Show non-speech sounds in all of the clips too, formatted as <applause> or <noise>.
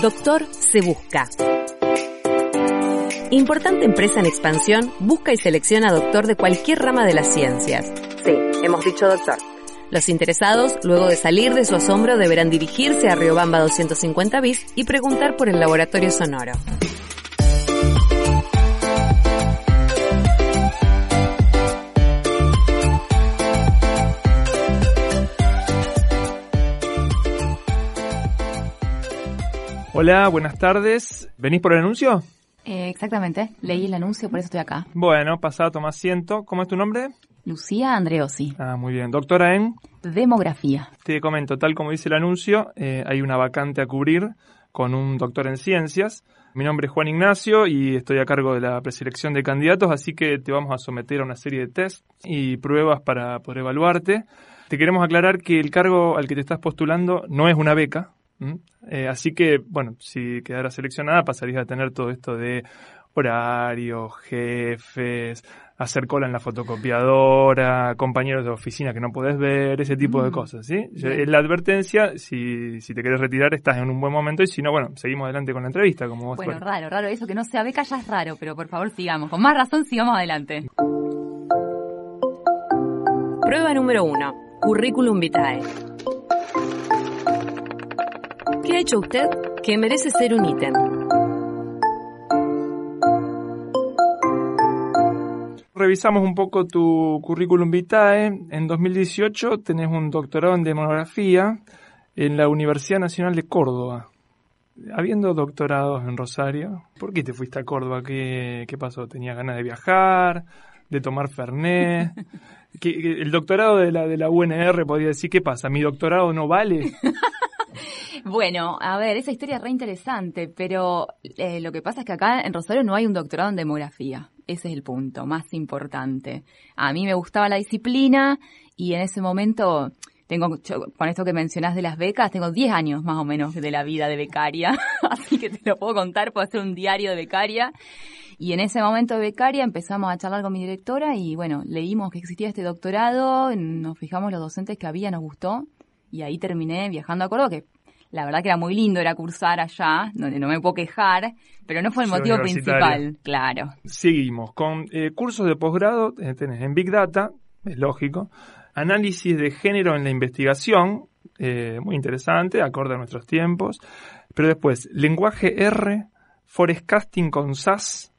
Doctor se busca. Importante empresa en expansión busca y selecciona doctor de cualquier rama de las ciencias. Sí, hemos dicho doctor. Los interesados, luego de salir de su asombro, deberán dirigirse a Riobamba 250 bis y preguntar por el laboratorio sonoro. Hola, buenas tardes. ¿Venís por el anuncio? Eh, exactamente, leí el anuncio, por eso estoy acá. Bueno, pasado, toma asiento. ¿Cómo es tu nombre? Lucía Andreosi. Ah, muy bien. Doctora en... Demografía. Te comento, tal como dice el anuncio, eh, hay una vacante a cubrir con un doctor en ciencias. Mi nombre es Juan Ignacio y estoy a cargo de la preselección de candidatos, así que te vamos a someter a una serie de test y pruebas para poder evaluarte. Te queremos aclarar que el cargo al que te estás postulando no es una beca, eh, así que, bueno, si quedara seleccionada pasarías a tener todo esto de horarios, jefes, hacer cola en la fotocopiadora, compañeros de oficina que no puedes ver, ese tipo de mm. cosas, ¿sí? La advertencia, si, si te quieres retirar, estás en un buen momento y si no, bueno, seguimos adelante con la entrevista, como vos Bueno, raro, raro, eso que no sea beca ya es raro, pero por favor sigamos, con más razón sigamos adelante. Prueba número uno, currículum vitae. ¿Qué ha hecho usted que merece ser un ítem? Revisamos un poco tu currículum vitae. En 2018 tenés un doctorado en demografía en la Universidad Nacional de Córdoba. Habiendo doctorados en Rosario, ¿por qué te fuiste a Córdoba? ¿Qué, qué pasó? ¿Tenías ganas de viajar? ¿De tomar Fernet? <laughs> el doctorado de la, de la UNR podría decir, ¿qué pasa? ¿Mi doctorado no vale? <laughs> Bueno, a ver, esa historia es re interesante, pero eh, lo que pasa es que acá en Rosario no hay un doctorado en demografía. Ese es el punto más importante. A mí me gustaba la disciplina y en ese momento tengo, con esto que mencionás de las becas, tengo 10 años más o menos de la vida de becaria, <laughs> así que te lo puedo contar, puedo hacer un diario de becaria. Y en ese momento de becaria empezamos a charlar con mi directora y bueno, leímos que existía este doctorado, nos fijamos los docentes que había, nos gustó y ahí terminé viajando a Córdoba, que la verdad que era muy lindo, era cursar allá, donde no me puedo quejar, pero no fue el motivo principal, claro. Seguimos con eh, cursos de posgrado, eh, tenés en Big Data, es lógico, análisis de género en la investigación, eh, muy interesante, acorde a nuestros tiempos, pero después, lenguaje R, forecasting con SAS,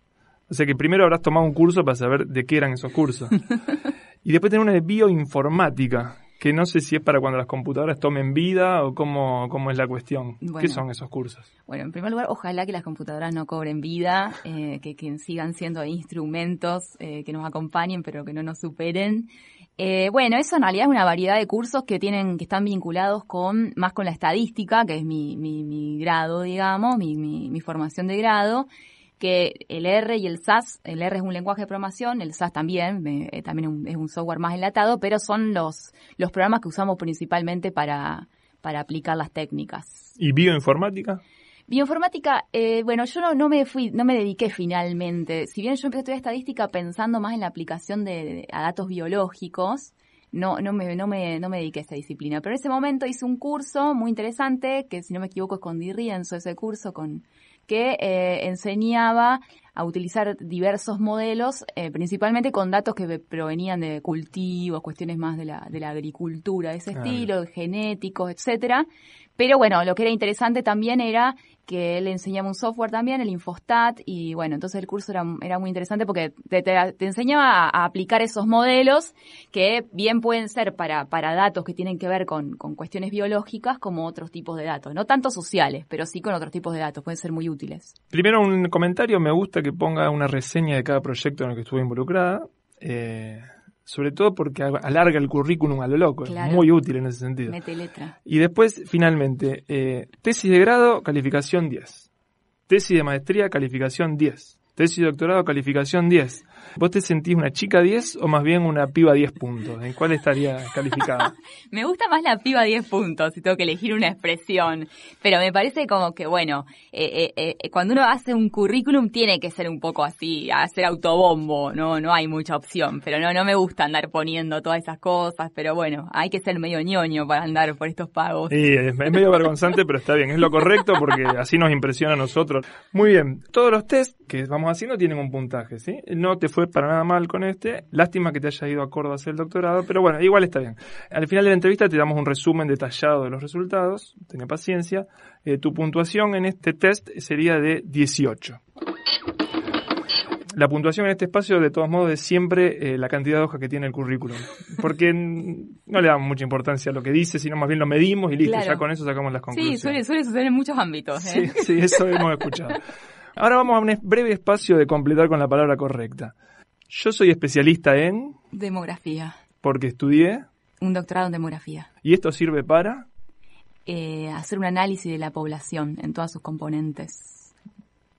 o sea que primero habrás tomado un curso para saber de qué eran esos cursos. <laughs> y después tener una de bioinformática, que no sé si es para cuando las computadoras tomen vida o cómo, cómo es la cuestión. ¿Qué son esos cursos? Bueno, en primer lugar, ojalá que las computadoras no cobren vida, eh, que, que, sigan siendo instrumentos eh, que nos acompañen, pero que no nos superen. Eh, bueno, eso en realidad es una variedad de cursos que tienen, que están vinculados con, más con la estadística, que es mi, mi, mi grado, digamos, mi, mi, mi formación de grado que el R y el SAS, el R es un lenguaje de programación, el SAS también, eh, también es un software más enlatado, pero son los, los programas que usamos principalmente para, para aplicar las técnicas. ¿Y bioinformática? Bioinformática, eh, bueno, yo no, no me fui, no me dediqué finalmente. Si bien yo empecé a estudiar estadística pensando más en la aplicación de, a datos biológicos, no, no me, no me, no me dediqué a esta disciplina. Pero en ese momento hice un curso muy interesante, que si no me equivoco es con Di Rienzo, ese curso con, que eh, enseñaba a utilizar diversos modelos, eh, principalmente con datos que provenían de cultivos, cuestiones más de la, de la agricultura de ese estilo, genéticos, etcétera, pero bueno, lo que era interesante también era que él enseñaba un software también, el Infostat, y bueno, entonces el curso era, era muy interesante porque te, enseñaba a, aplicar esos modelos que bien pueden ser para, para datos que tienen que ver con, con, cuestiones biológicas como otros tipos de datos. No tanto sociales, pero sí con otros tipos de datos, pueden ser muy útiles. Primero un comentario, me gusta que ponga una reseña de cada proyecto en el que estuve involucrada. Eh, sobre todo porque alarga el currículum a lo loco, es muy útil en ese sentido. Mete letra. Y después, finalmente, eh, tesis de grado, calificación 10. Tesis de maestría, calificación 10. Tesis de doctorado, calificación 10. ¿Vos te sentís una chica 10 o más bien una piba 10 puntos? ¿En cuál estaría <laughs> calificada? me gusta más la piba 10 puntos, si tengo que elegir una expresión. Pero me parece como que, bueno, eh, eh, eh, cuando uno hace un currículum tiene que ser un poco así, hacer autobombo, no no hay mucha opción. Pero no, no me gusta andar poniendo todas esas cosas, pero bueno, hay que ser medio ñoño para andar por estos pagos. Sí, es medio vergonzante, pero está bien, es lo correcto porque así nos impresiona a nosotros. Muy bien, todos los test que vamos haciendo tienen un puntaje, ¿sí? No te fue para nada mal con este. Lástima que te haya ido a Córdoba a hacer el doctorado, pero bueno, igual está bien. Al final de la entrevista te damos un resumen detallado de los resultados. Ten paciencia. Eh, tu puntuación en este test sería de 18. La puntuación en este espacio, de todos modos, es siempre eh, la cantidad de hojas que tiene el currículum. Porque no le damos mucha importancia a lo que dice, sino más bien lo medimos y listo, ya con eso sacamos las conclusiones. Sí, suele, suele suceder en muchos ámbitos. ¿eh? Sí, sí, eso hemos escuchado. <laughs> Ahora vamos a un breve espacio de completar con la palabra correcta. Yo soy especialista en... Demografía. Porque estudié... Un doctorado en demografía. ¿Y esto sirve para? Eh, hacer un análisis de la población en todas sus componentes.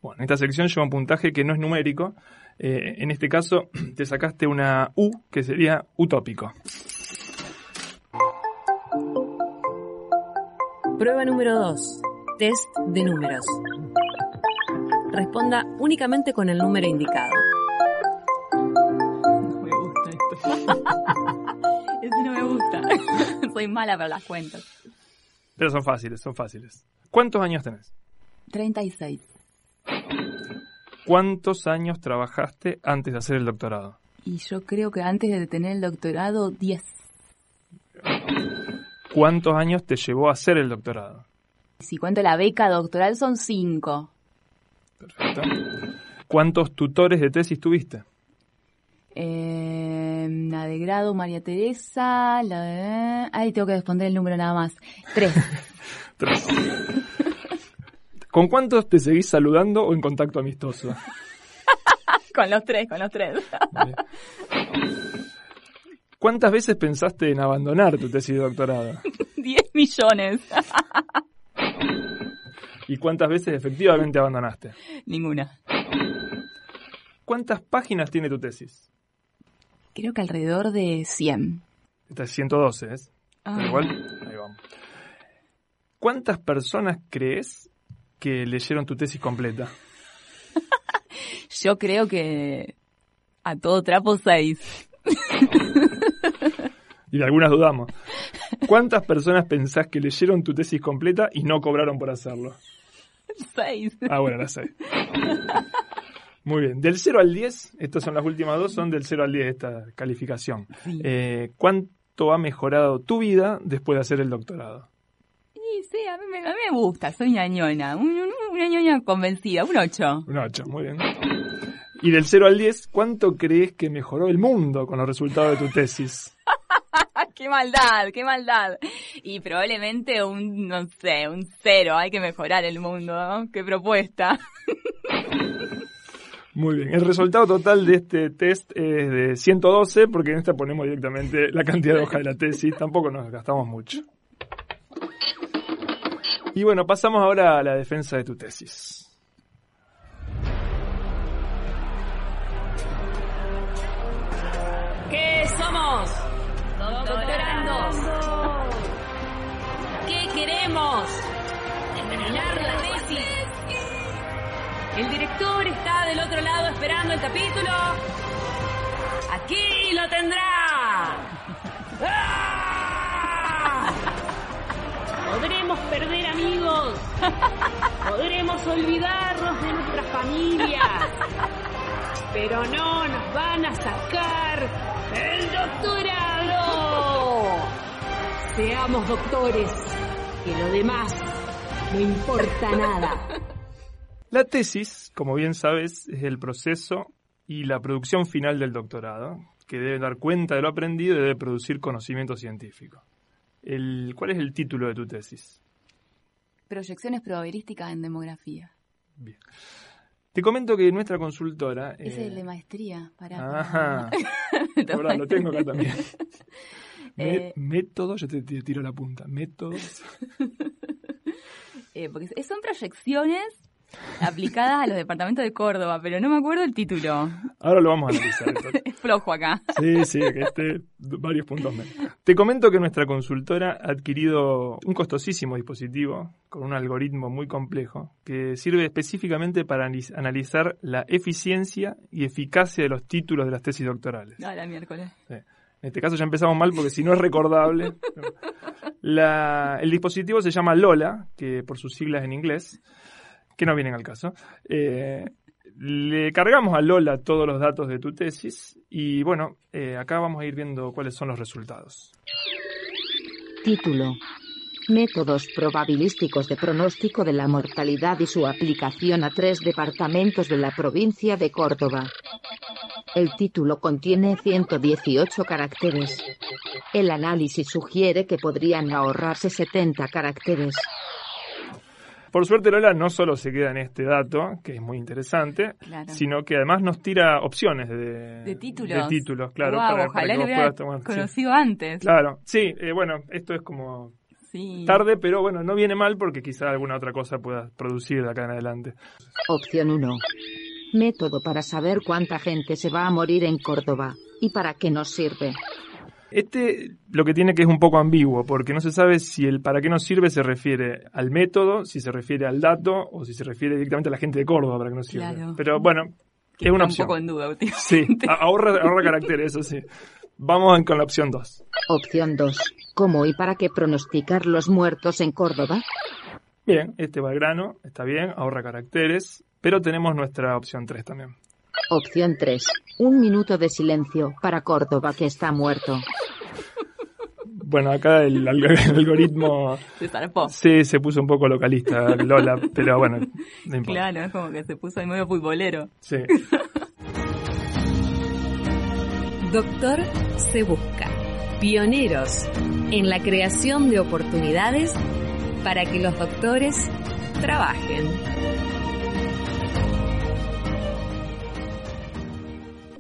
Bueno, en esta sección lleva un puntaje que no es numérico. Eh, en este caso <clears throat> te sacaste una U, que sería utópico. Prueba número 2. Test de números. Responda únicamente con el número indicado. Ese <laughs> no me gusta. <laughs> Soy mala para las cuentas. Pero son fáciles, son fáciles. ¿Cuántos años tenés? 36. ¿Cuántos años trabajaste antes de hacer el doctorado? Y yo creo que antes de tener el doctorado, 10. ¿Cuántos años te llevó a hacer el doctorado? Si cuento la beca doctoral son 5. Perfecto. ¿Cuántos tutores de tesis tuviste? Eh, la de grado María Teresa, la de... Ahí tengo que responder el número nada más. Tres. <laughs> Tres. ¿Con cuántos te seguís saludando o en contacto amistoso? <laughs> con los tres, con los tres. ¿Cuántas veces pensaste en abandonar tu tesis de doctorado? <laughs> Diez millones. ¿Y cuántas veces efectivamente abandonaste? Ninguna. ¿Cuántas páginas tiene tu tesis? Creo que alrededor de 100. Esta es 112, ¿es? Ah. Igual, ahí vamos. ¿Cuántas personas crees que leyeron tu tesis completa? <laughs> Yo creo que a todo trapo 6. <laughs> y de algunas dudamos. ¿Cuántas personas pensás que leyeron tu tesis completa y no cobraron por hacerlo? 6. Ah, bueno, las 6. Muy bien. Del 0 al 10, estas son las últimas dos, son del 0 al 10 esta calificación. Eh, ¿Cuánto ha mejorado tu vida después de hacer el doctorado? Sí, sí, a mí, me, gusta, soy una una ñoña convencida, un 8. Un 8, muy bien. Y del 0 al 10, ¿cuánto crees que mejoró el mundo con los resultados de tu tesis? <laughs> qué maldad, qué maldad. Y probablemente un, no sé, un 0, hay que mejorar el mundo, ¿no? Qué propuesta. <laughs> Muy bien. El resultado total de este test es de 112, porque en esta ponemos directamente la cantidad de hojas de la tesis. Tampoco nos gastamos mucho. Y bueno, pasamos ahora a la defensa de tu tesis. ¿Qué somos? Doctorandos. ¿Qué queremos? Terminar la tesis. El director está del otro lado esperando el capítulo. Aquí lo tendrá. ¡Ah! Podremos perder amigos. Podremos olvidarnos de nuestras familias. Pero no nos van a sacar el doctorado. Seamos doctores, que lo demás no importa nada. La tesis, como bien sabes, es el proceso y la producción final del doctorado, que debe dar cuenta de lo aprendido y debe producir conocimiento científico. El, ¿Cuál es el título de tu tesis? Proyecciones probabilísticas en demografía. Bien. Te comento que nuestra consultora... Es el de eh, maestría, para. Ajá. <laughs> <laughs> Ahora lo tengo acá también. <laughs> Me- Eh. métodos, yo te, te tiro la punta. Métodos. Eh, porque son proyecciones aplicadas a los departamentos de Córdoba, pero no me acuerdo el título. Ahora lo vamos a analizar. Es flojo acá. Sí, sí, que esté varios puntos menos. Te comento que nuestra consultora ha adquirido un costosísimo dispositivo con un algoritmo muy complejo que sirve específicamente para analiz- analizar la eficiencia y eficacia de los títulos de las tesis doctorales. No, la miércoles. Sí. En este caso ya empezamos mal porque si no es recordable. <laughs> La- el dispositivo se llama Lola, que por sus siglas en inglés, que no vienen al caso. Eh, le cargamos a Lola todos los datos de tu tesis y bueno, eh, acá vamos a ir viendo cuáles son los resultados. Título. Métodos probabilísticos de pronóstico de la mortalidad y su aplicación a tres departamentos de la provincia de Córdoba. El título contiene 118 caracteres. El análisis sugiere que podrían ahorrarse 70 caracteres. Por suerte Lola no solo se queda en este dato, que es muy interesante, Claro. sino que además nos tira opciones de, De títulos. de títulos, claro, Guau, para, para ojalá que lo hubiera tomar. sí. conocido antes. Claro, sí, eh, bueno, esto es como Sí. tarde, pero bueno, no viene mal porque quizá alguna otra cosa pueda producir de acá en adelante. Opción 1. Método para saber cuánta gente se va a morir en Córdoba y para qué nos sirve. Este lo que tiene que es un poco ambiguo, porque no se sabe si el para qué nos sirve se refiere al método, si se refiere al dato o si se refiere directamente a la gente de Córdoba para qué nos sirve. Claro. Pero bueno, es una opción. un poco en duda, últimamente. Sí, ahorra, ahorra caracteres, eso sí. Vamos con la opción 2. Opción 2. ¿Cómo y para qué pronosticar los muertos en Córdoba? Bien, este va al grano, está bien, ahorra caracteres, pero tenemos nuestra opción 3 también. Opción 3. Un minuto de silencio para Córdoba que está muerto. Bueno, acá el, alg- <laughs> el algoritmo Se zarpó. sí se puso un poco localista, Lola, pero bueno, no importa. Claro, es como que se puso en medio futbolero. Sí. <laughs> Doctor se busca. Pioneros en la creación de oportunidades para que los doctores trabajen.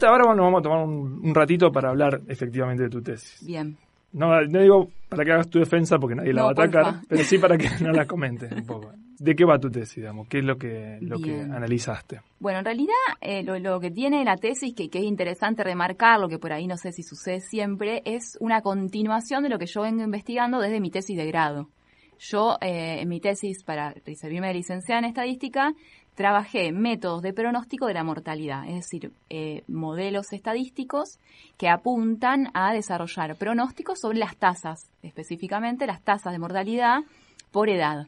Ahora bueno, vamos a tomar un, un ratito para hablar efectivamente de tu tesis. Bien. No, no digo para que hagas tu defensa porque nadie la va a atacar, porfa. pero sí para que <laughs> no la comentes un poco. ¿De qué va tu tesis, digamos? ¿Qué es lo que, lo que analizaste? Bueno, en realidad eh, lo, lo que tiene la tesis, que, que es interesante remarcar, lo que por ahí no sé si sucede siempre, es una continuación de lo que yo vengo investigando desde mi tesis de grado. Yo, eh, en mi tesis para servirme de licenciada en estadística, trabajé métodos de pronóstico de la mortalidad, es decir, eh, modelos estadísticos que apuntan a desarrollar pronósticos sobre las tasas, específicamente las tasas de mortalidad por edad.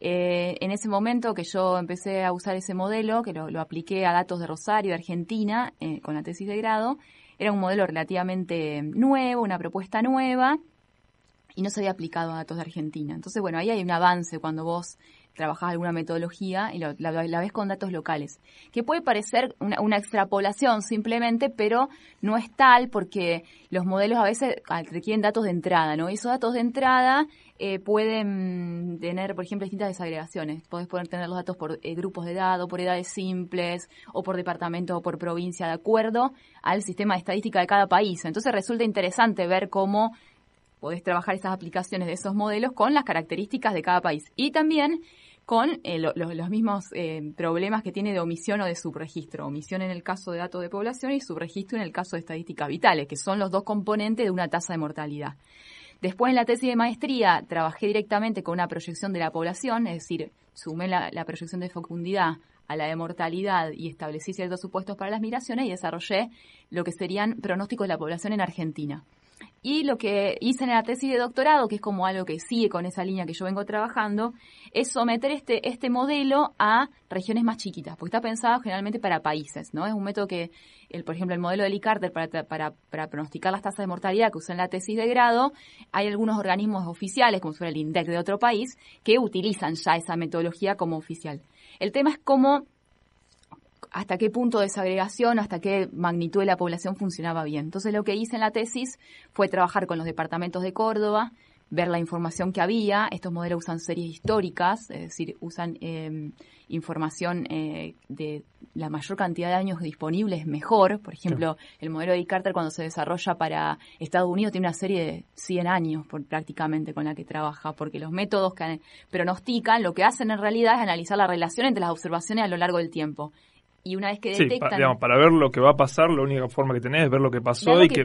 Eh, en ese momento que yo empecé a usar ese modelo, que lo, apliqué a datos de Rosario, de Argentina, eh, con la tesis de grado, era un modelo relativamente nuevo, una propuesta nueva, y no se había aplicado a datos de Argentina. Entonces, bueno, ahí hay un avance cuando vos trabajás alguna metodología y lo- la, ves con datos locales, que puede parecer una, una extrapolación simplemente, pero no es tal porque los modelos a veces ah, requieren datos de entrada, ¿no? Y esos datos de entrada eh, pueden tener, por ejemplo, distintas desagregaciones. Podés poder tener los datos por eh, grupos de edad o por edades simples o por departamento o por provincia, de acuerdo al sistema de estadística de cada país. Entonces resulta interesante ver cómo podés trabajar esas aplicaciones de esos modelos con las características de cada país y también con eh, lo- lo- los mismos eh, problemas que tiene de omisión o de subregistro. Omisión en el caso de datos de población y subregistro en el caso de estadísticas vitales, que son los dos componentes de una tasa de mortalidad. Después en la tesis de maestría trabajé directamente con una proyección de la población, es decir, sumé la, la proyección de fecundidad a la de mortalidad y establecí ciertos supuestos para las migraciones y desarrollé lo que serían pronósticos de la población en Argentina. Y lo que hice en la tesis de doctorado, que es como algo que sigue con esa línea que yo vengo trabajando, es someter este, este modelo a regiones más chiquitas, porque está pensado generalmente para países, ¿no? Es un método que, el, por ejemplo, el modelo de Lee para, para, para pronosticar las tasas de mortalidad que usé en la tesis de grado, hay algunos organismos oficiales, como suele el INDEC de otro país, que utilizan ya esa metodología como oficial. El tema es cómo hasta qué punto de desagregación, hasta qué magnitud de la población funcionaba bien. Entonces lo que hice en la tesis fue trabajar con los departamentos de Córdoba, ver la información que había. Estos modelos usan series históricas, es decir, usan eh, información eh, de la mayor cantidad de años disponibles mejor. Por ejemplo, el modelo de Carter cuando se desarrolla para Estados Unidos tiene una serie de 100 años por, prácticamente con la que trabaja, porque los métodos que pronostican lo que hacen en realidad es analizar la relación entre las observaciones a lo largo del tiempo y una vez que detectan... para ver lo que va a pasar, la única forma que tenés es ver lo que pasó y que,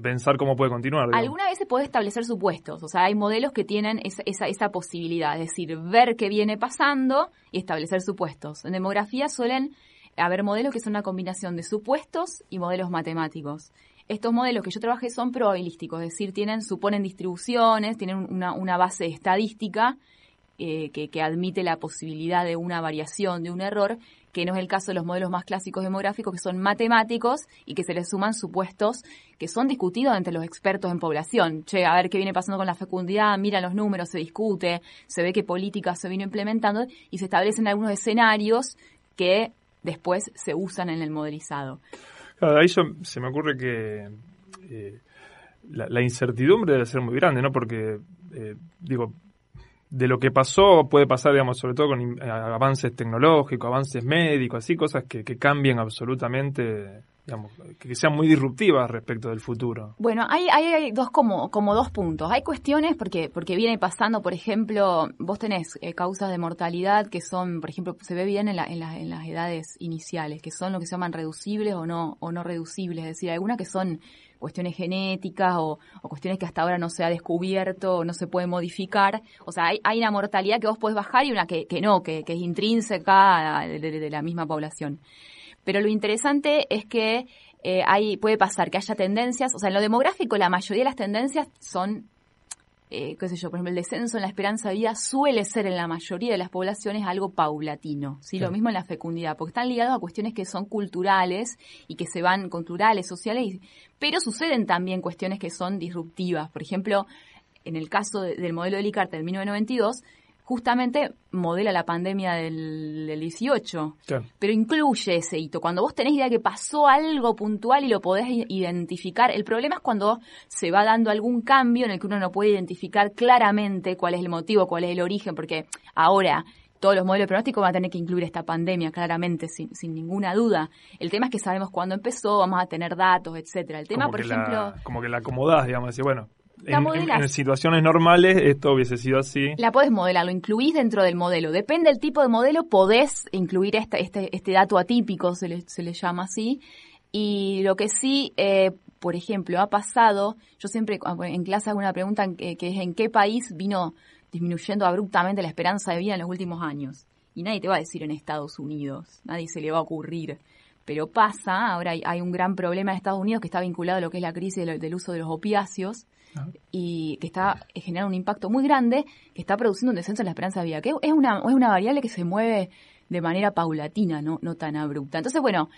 pensar cómo puede continuar. Alguna vez se puede establecer supuestos, o sea, hay modelos que tienen esa, esa, esa posibilidad, es decir, ver qué viene pasando y establecer supuestos. En demografía suelen haber modelos que son una combinación de supuestos y modelos matemáticos. Estos modelos que yo trabajé son probabilísticos, es decir, tienen, suponen distribuciones, tienen una, una base estadística eh, que, que, admite la posibilidad de una variación, de un error, que no es el caso de los modelos más clásicos demográficos, que son matemáticos y que se les suman supuestos que son discutidos entre los expertos en población. Che, a ver qué viene pasando con la fecundidad, mira los números, se discute, se ve qué políticas se vino implementando y se establecen algunos escenarios que después se usan en el modelizado. Claro, ahí se me ocurre que eh, la, incertidumbre debe ser muy grande, ¿no? Porque, eh, digo, de lo que pasó puede pasar, digamos, sobre todo con eh, avances tecnológicos, avances médicos, así, cosas que, que cambian absolutamente, digamos, que sean muy disruptivas respecto del futuro. Bueno, hay, hay, dos como, como dos puntos. Hay cuestiones porque, porque viene pasando, por ejemplo, vos tenés eh, causas de mortalidad que son, por ejemplo, se ve bien en, la, en, en las edades iniciales, que son lo que se llaman reducibles o no, o no reducibles, es decir, algunas que son cuestiones genéticas o, cuestiones que hasta ahora no se ha descubierto o no se puede modificar. O sea, hay, una mortalidad que vos podés bajar y una que, no, que, es intrínseca de, la misma población. Pero lo interesante es que eh, hay, puede pasar que haya tendencias, o sea, en lo demográfico la mayoría de las tendencias son eh, qué sé yo, por ejemplo, el descenso en la esperanza de vida suele ser en la mayoría de las poblaciones algo paulatino, ¿sí? Lo mismo en la fecundidad, porque están ligados a cuestiones que son culturales y que se van culturales, sociales, pero suceden también cuestiones que son disruptivas. Por ejemplo, en el caso del modelo de Likert del 1992, justamente modela la pandemia del, 18, pero incluye ese hito. Cuando vos tenés idea que pasó algo puntual y lo podés identificar, el problema es cuando se va dando algún cambio en el que uno no puede identificar claramente cuál es el motivo, cuál es el origen, porque ahora todos los modelos de pronóstico van a tener que incluir esta pandemia, claramente, sin, sin ninguna duda. El tema es que sabemos cuándo empezó, vamos a tener datos, etcétera. El tema, por ejemplo... como que la acomodás, digamos, decir, bueno, en, situaciones normales esto hubiese sido así. La podés modelar, lo incluís dentro del modelo. Depende del tipo de modelo, podés incluir este, este, este dato atípico, se le, se le llama así. Y lo que sí, eh, por ejemplo, ha pasado, yo siempre ah, en clase hago una pregunta que, que es en qué país vino disminuyendo abruptamente la esperanza de vida en los últimos años. Y nadie te va a decir en Estados Unidos, nadie se le va a ocurrir pero pasa, ahora hay, un gran problema en Estados Unidos que está vinculado a lo que es la crisis del, uso de los opiáceos y que está generando un impacto muy grande, que está produciendo un descenso en la esperanza de vida, que es una, es una variable que se mueve de manera paulatina, no, no tan abrupta. Entonces, bueno,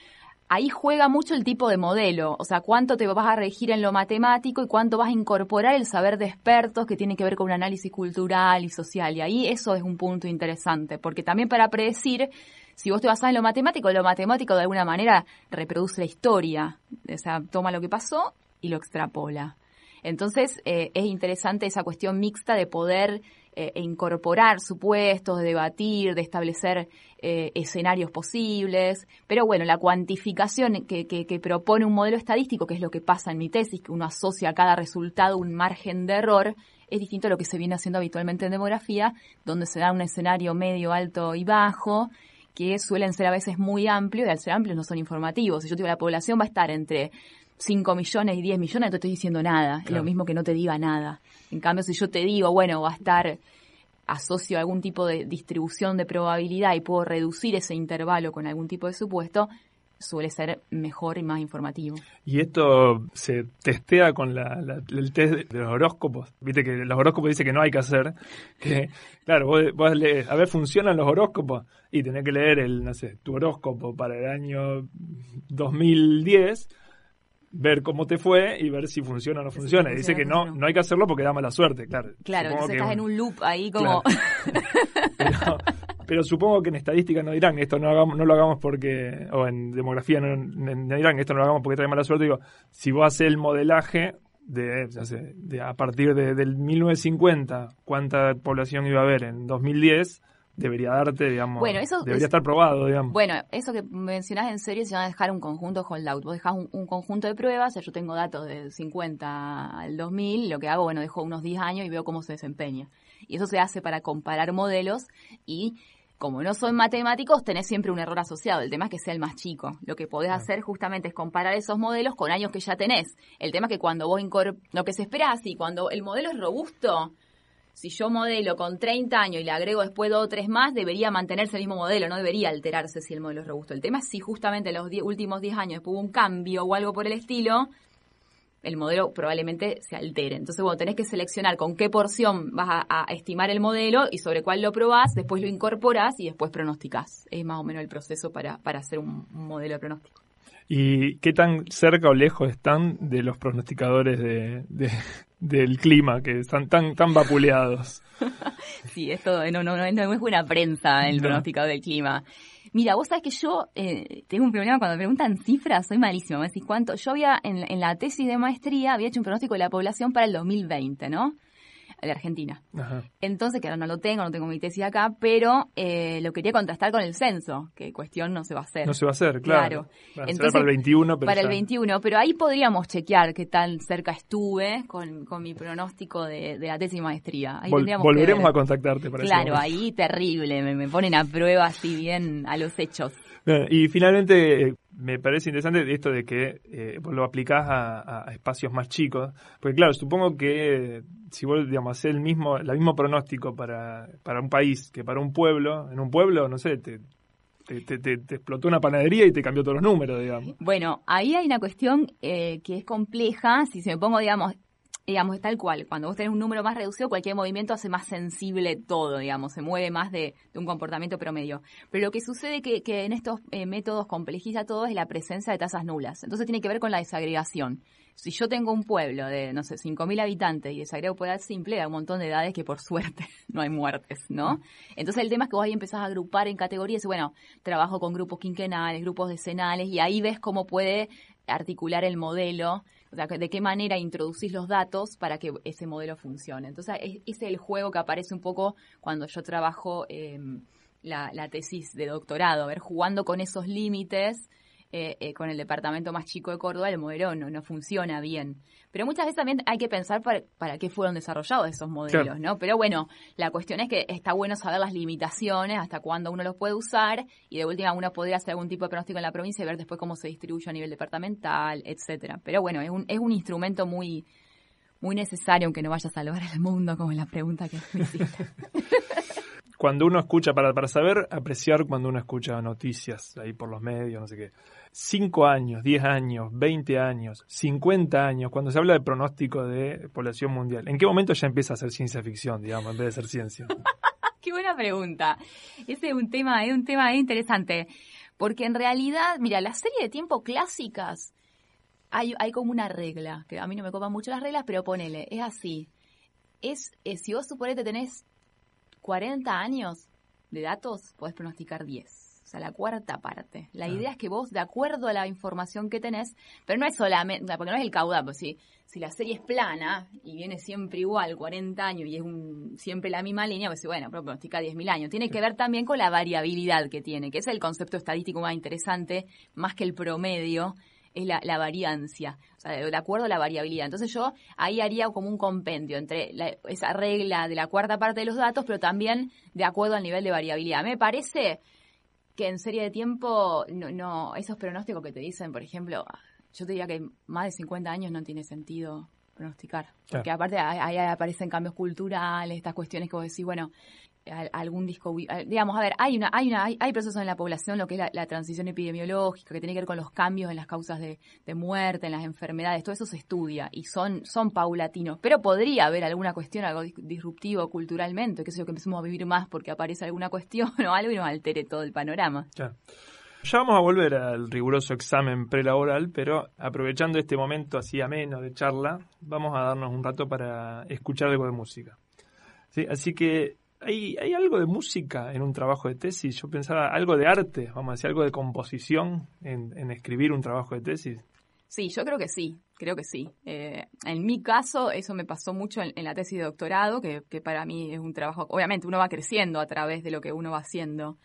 ahí juega mucho el tipo de modelo, o sea, cuánto te vas a regir en lo matemático y cuánto vas a incorporar el saber de expertos que tiene que ver con un análisis cultural y social. Y ahí eso es un punto interesante, porque también para predecir, si vos te basás en lo matemático, lo matemático de alguna manera reproduce la historia, o sea, toma lo que pasó y lo extrapola. Entonces, eh, es interesante esa cuestión mixta de poder eh, incorporar supuestos, de debatir, de establecer eh, escenarios posibles. Pero bueno, la cuantificación que, que, propone un modelo estadístico, que es lo que pasa en mi tesis, que uno asocia a cada resultado un margen de error, es distinto a lo que se viene haciendo habitualmente en demografía, donde se da un escenario medio, alto y bajo, que suelen ser a veces muy amplios y al ser amplios no son informativos. Si yo digo la población va a estar entre 5 millones y 10 millones, no te estoy diciendo nada. Es lo mismo que no te diga nada. En cambio, si yo te digo, bueno, va a estar asocio a algún tipo de distribución de probabilidad y puedo reducir ese intervalo con algún tipo de supuesto, suele ser mejor y más informativo. ¿Y esto se testea con el test de los horóscopos? Viste que los horóscopos dicen que no hay que hacer. Que, claro, vos, vos lees, a ver, ¿funcionan los horóscopos? Y tenés que leer el, no sé, tu horóscopo para el año 2010 ver cómo te fue y ver si funciona o no funciona. Dice que no, no hay que hacerlo porque da mala suerte, claro. Claro, entonces estás en un loop ahí como... <laughs> Pero, supongo que en estadística no dirán esto no, hagamos, no lo hagamos porque, o en demografía no, dirán esto no lo hagamos porque trae mala suerte. Digo, si vos haces el modelaje, de, ya sé, de a partir de, del 1950, cuánta población iba a haber en 2010, debería darte, digamos, Bueno, eso debería es- estar probado, digamos. Bueno, eso que mencionás en serio se llama dejar un conjunto holdout. Vos dejás un, un conjunto de pruebas, o sea, yo tengo datos del 50 al 2000, lo que hago, bueno, dejo unos 10 años y veo cómo se desempeña. Y eso se hace para comparar modelos y como no son matemáticos, tenés siempre un error asociado. El tema es que sea el más chico. Lo que podés hacer justamente es comparar esos modelos con años que ya tenés. El tema es que cuando vos incorpor... Lo que se espera así, cuando el modelo es robusto, si yo modelo con 30 años y le agrego después dos o tres más, debería mantenerse el mismo modelo, no debería alterarse si el modelo es robusto. El tema es si justamente en los últimos 10 años hubo un cambio o algo por el estilo, el modelo probablemente se altere. Entonces, bueno, tenés que seleccionar con qué porción vas a, a estimar el modelo y sobre cuál lo probás, después lo incorporás y después pronosticás. Es más o menos el proceso para, para hacer un, un modelo de pronóstico. ¿Y qué tan cerca o lejos están de los pronosticadores de, de- <laughs> del clima, que están tan, tan vapuleados? <laughs> Sí, esto no, no, no, es buena prensa el No. pronosticado del clima. Mira, vos sabés que yo eh, tengo un problema cuando me preguntan cifras, soy malísima. Me decís cuánto. Yo había, en, en la tesis de maestría, había hecho un pronóstico de la población para el 2020, ¿no? De Argentina. Ajá. Entonces, que ahora no lo tengo, no tengo mi tesis acá, pero eh, lo quería contrastar con el censo, que cuestión no se va a hacer. No se va a hacer, claro. Claro. Entonces, para el 21, pero para el ya- 21, pero ahí podríamos chequear qué tan cerca estuve con, con mi pronóstico de, de la tesis de maestría. Ahí Vol- volveremos ver. a contactarte para Claro, ahí terrible, me, me ponen a prueba así bien a los hechos. Bien, Y finalmente, eh, me parece interesante esto de que eh, vos lo aplicás a, a espacios más chicos. Porque claro, supongo que si vos, digamos, hacés el mismo, el mismo pronóstico para, para un país que para un pueblo, en un pueblo, no sé, te, te, te- explotó una panadería y te cambió todos los números, digamos. Bueno, ahí hay una cuestión eh, que es compleja. Si se me pongo, digamos, digamos, tal cual, cuando vos tenés un número más reducido, cualquier movimiento hace más sensible todo, digamos, se mueve más de, de un comportamiento promedio. Pero lo que sucede que, que en estos eh, métodos complejiza todo es la presencia de tasas nulas. Entonces tiene que ver con la desagregación. Si yo tengo un pueblo de, no sé, 5.000 habitantes y desagrego por edad simple, hay un montón de edades que por suerte <laughs> no hay muertes, ¿no? Entonces el tema es que vos ahí empezás a agrupar en categorías y bueno, trabajo con grupos quinquenales, grupos decenales y ahí ves cómo puede articular el modelo, o sea, de qué manera introducís los datos para que ese modelo funcione. Entonces, es- ese es el juego que aparece un poco cuando yo trabajo eh, la, la tesis de doctorado, a ver, jugando con esos límites. Eh, eh, con el departamento más chico de Córdoba, el modelo no, no funciona bien. Pero muchas veces también hay que pensar para, para qué fueron desarrollados esos modelos, Claro. ¿no? Pero bueno, la cuestión es que está bueno saber las limitaciones, hasta cuándo uno los puede usar, y de última uno podría hacer algún tipo de pronóstico en la provincia y ver después cómo se distribuye a nivel departamental, etcétera. Pero bueno, es un, es un instrumento muy, muy necesario, aunque no vaya a salvar al mundo, como la pregunta que me hiciste. <laughs> Cuando uno escucha, para, para saber apreciar cuando uno escucha noticias ahí por los medios, no sé qué. 5 años, 10 años, 20 años, 50 años, cuando se habla de pronóstico de población mundial, ¿en qué momento ya empieza a ser ciencia ficción, digamos, en vez de ser ciencia? <laughs> Qué buena pregunta. Ese es un tema, es un tema interesante. Porque en realidad, mira, las series de tiempo clásicas, hay, hay como una regla, que a mí no me copan mucho las reglas, pero ponele, es así. Es, es si vos suponete tenés 40 años de datos, podés pronosticar 10. O sea, la cuarta parte. La Ah. idea es que vos, de acuerdo a la información que tenés, pero no es solamente, porque no es el caudal, pues si, si la serie es plana y viene siempre igual, 40 años, y es un, siempre la misma línea, pues bueno, pero pronostica 10.000 años. Tiene que ver también con la variabilidad que tiene, que es el concepto estadístico más interesante, más que el promedio, es la, la variancia, o sea, de, acuerdo a la variabilidad. Entonces yo ahí haría como un compendio entre la- esa regla de la cuarta parte de los datos, pero también de acuerdo al nivel de variabilidad. Me parece que en serie de tiempo, no, no esos pronósticos que te dicen, por ejemplo, yo te diría que más de 50 años no tiene sentido pronosticar. Porque Claro. aparte ahí aparecen cambios culturales, estas cuestiones que vos decís, bueno, al- algún disco, digamos, a ver, hay una, hay una, hay, hay procesos en la población, lo que es la, transición epidemiológica, que tiene que ver con los cambios en las causas de, muerte, en las enfermedades, todo eso se estudia y son, son paulatinos. Pero podría haber alguna cuestión, algo dis- disruptivo culturalmente, que sé yo, que empecemos a vivir más porque aparece alguna cuestión <laughs> o algo y nos altere todo el panorama. Ya. Ya vamos a volver al riguroso examen prelaboral, pero aprovechando este momento así ameno de charla, vamos a darnos un rato para escuchar algo de música. ¿Sí? Así que ¿hay, hay algo de música en un trabajo de tesis. Yo pensaba algo de arte, vamos a decir, algo de composición en, escribir un trabajo de tesis. Sí, yo creo que sí, creo que sí. Eh, en mi caso, eso me pasó mucho en, la tesis de doctorado, que, para mí es un trabajo, obviamente uno va creciendo a través de lo que uno va haciendo.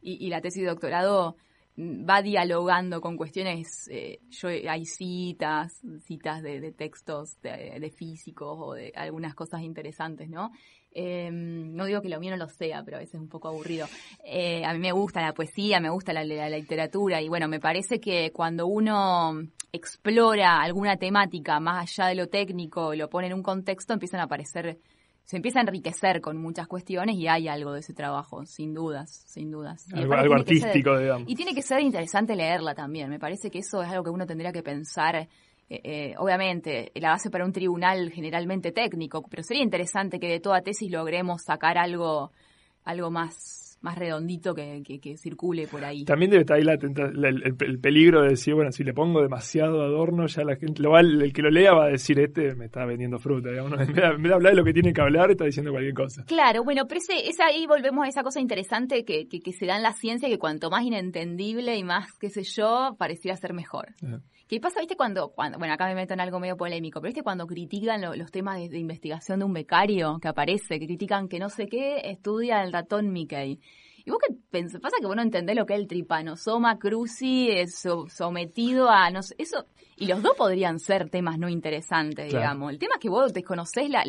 Y, la tesis de doctorado va dialogando con cuestiones, eh, yo hay citas, citas de, textos de, físicos o de algunas cosas interesantes, ¿no? Em, no digo que lo mío no lo sea, pero a veces es un poco aburrido. Eh, a mí me gusta la poesía, me gusta la, literatura y bueno, me parece que cuando uno explora alguna temática más allá de lo técnico, lo pone en un contexto, empiezan a aparecer, se empieza a enriquecer con muchas cuestiones y hay algo de ese trabajo, sin dudas, sin dudas. Algo, artístico, digamos. Y tiene que ser interesante leerla también. Me parece que eso es algo que uno tendría que pensar eh, eh, obviamente, la base para un tribunal generalmente técnico, pero sería interesante que de toda tesis logremos sacar algo, algo más más redondito que, que, circule por ahí. También debe estar ahí la el, peligro de decir, bueno, si le pongo demasiado adorno, ya la gente, lo va, el que lo lea va a decir, este me está vendiendo fruta, digamos, en vez de hablar de lo que tiene que hablar, está diciendo cualquier cosa. Claro, bueno, pero ese, esa, ahí volvemos a esa cosa interesante que, que, se da en la ciencia, que cuanto más inentendible y más, qué sé yo, pareciera ser mejor. ¿Qué pasa, viste, cuando, cuando, bueno, acá me meto en algo medio polémico, pero viste cuando critican los temas de, investigación de un becario que aparece, que critican que no sé qué estudia el ratón Mickey. ¿Y vos qué pensás? Pasa que vos no entendés lo que es el tripanosoma cruzi es sometido a, no sé, eso, y los dos podrían ser temas no interesantes, digamos. El tema es que vos desconocés la,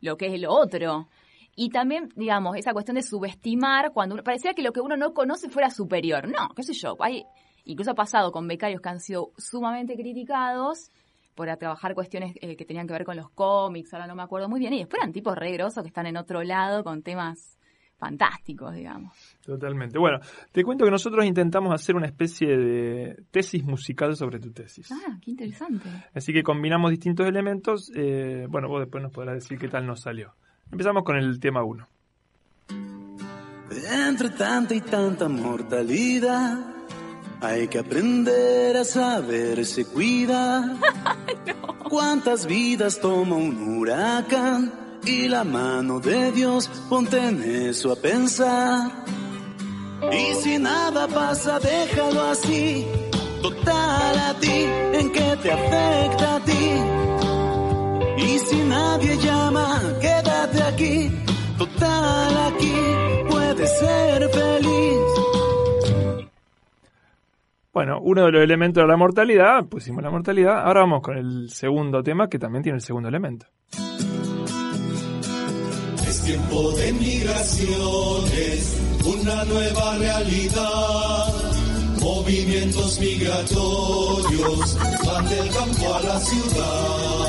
lo que es lo otro. Y también, digamos, esa cuestión de subestimar cuando uno, parecía que lo que uno no conoce fuera superior. No, qué sé yo, hay Incluso ha pasado con becarios que han sido sumamente criticados por trabajar cuestiones eh, que tenían que ver con los cómics, ahora no me acuerdo muy bien, y después eran tipos re que están en otro lado con temas fantásticos, digamos. Totalmente. Bueno, te cuento que nosotros intentamos hacer una especie de tesis musical sobre tu tesis. Ah, qué interesante. Así que combinamos distintos elementos. Eh, bueno, vos después nos podrás decir qué tal nos salió. Empezamos con el tema 1. Entre tanta y tanta mortalidad hay que aprender a saberse cuidar. <laughs> ¿Cuántas vidas toma un huracán? Y la mano de Dios, ponte en eso a pensar. Y si nada pasa, déjalo así. Total a ti, en qué te afecta a ti. Y si nadie llama, quédate aquí. Total aquí, puedes ser feliz. Bueno, uno de los elementos de la mortalidad, pusimos la mortalidad. Ahora vamos con el segundo tema que también tiene el segundo elemento. Es tiempo de migraciones, una nueva realidad. Movimientos migratorios van del campo a la ciudad.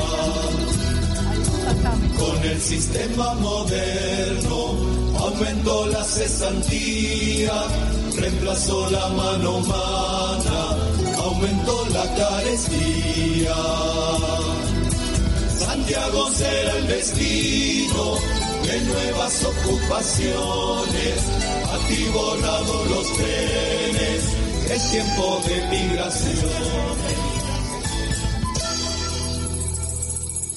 Con el sistema moderno aumentó la cesantía reemplazó la mano humana, aumentó la carestía. Santiago será el destino de nuevas ocupaciones, atiborrado los trenes, es tiempo de migración.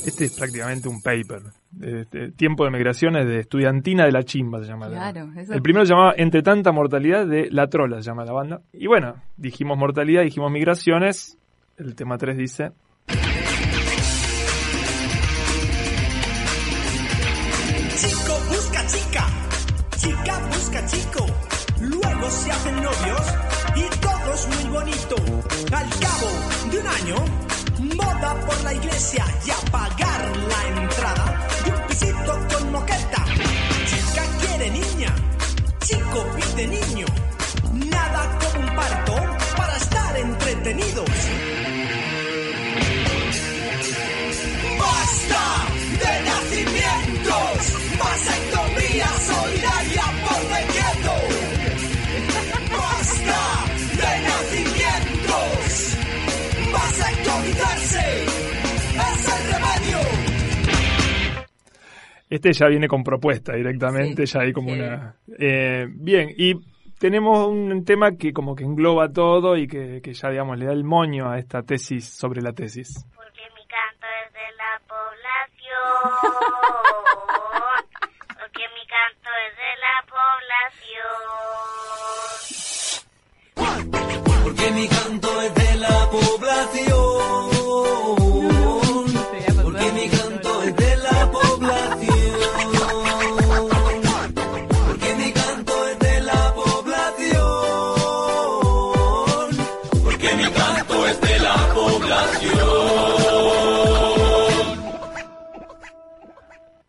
Este es prácticamente un paper. Este, tiempo de migraciones de estudiantina de la chimba se llama. El primero se llamaba Entre tanta mortalidad de La Trola, se llama la banda. Y bueno, dijimos mortalidad, dijimos migraciones. El tema 3 dice... Chico busca chica, chica busca chico. Luego se hacen novios y todo es muy bonito. Al cabo de un año moda por la iglesia y a pagar la entrada pisito con moqueta. Chica quiere niña, chico pide niño. Nada como un parto para estar entretenidos. Este ya viene con propuesta directamente, ya hay como una... Eh, bien, y tenemos un tema que como que engloba todo y que, que, ya, digamos, le da el moño a esta tesis sobre la tesis. Porque mi canto es de la población. Porque mi canto es de la población. Porque mi canto es de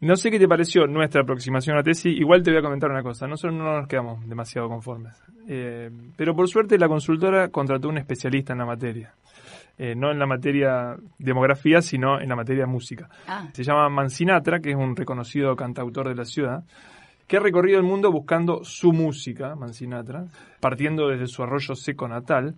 No sé qué te pareció nuestra aproximación a la tesis. Igual te voy a comentar una cosa. Nosotros no nos quedamos demasiado conformes. Eh, pero por suerte la consultora contrató un especialista en la materia. Eh, no en la materia demografía, sino en la materia música. Ah. Se llama Mancinatra, que es un reconocido cantautor de la ciudad, que ha recorrido el mundo buscando su música, Mancinatra, partiendo desde su arroyo seco natal.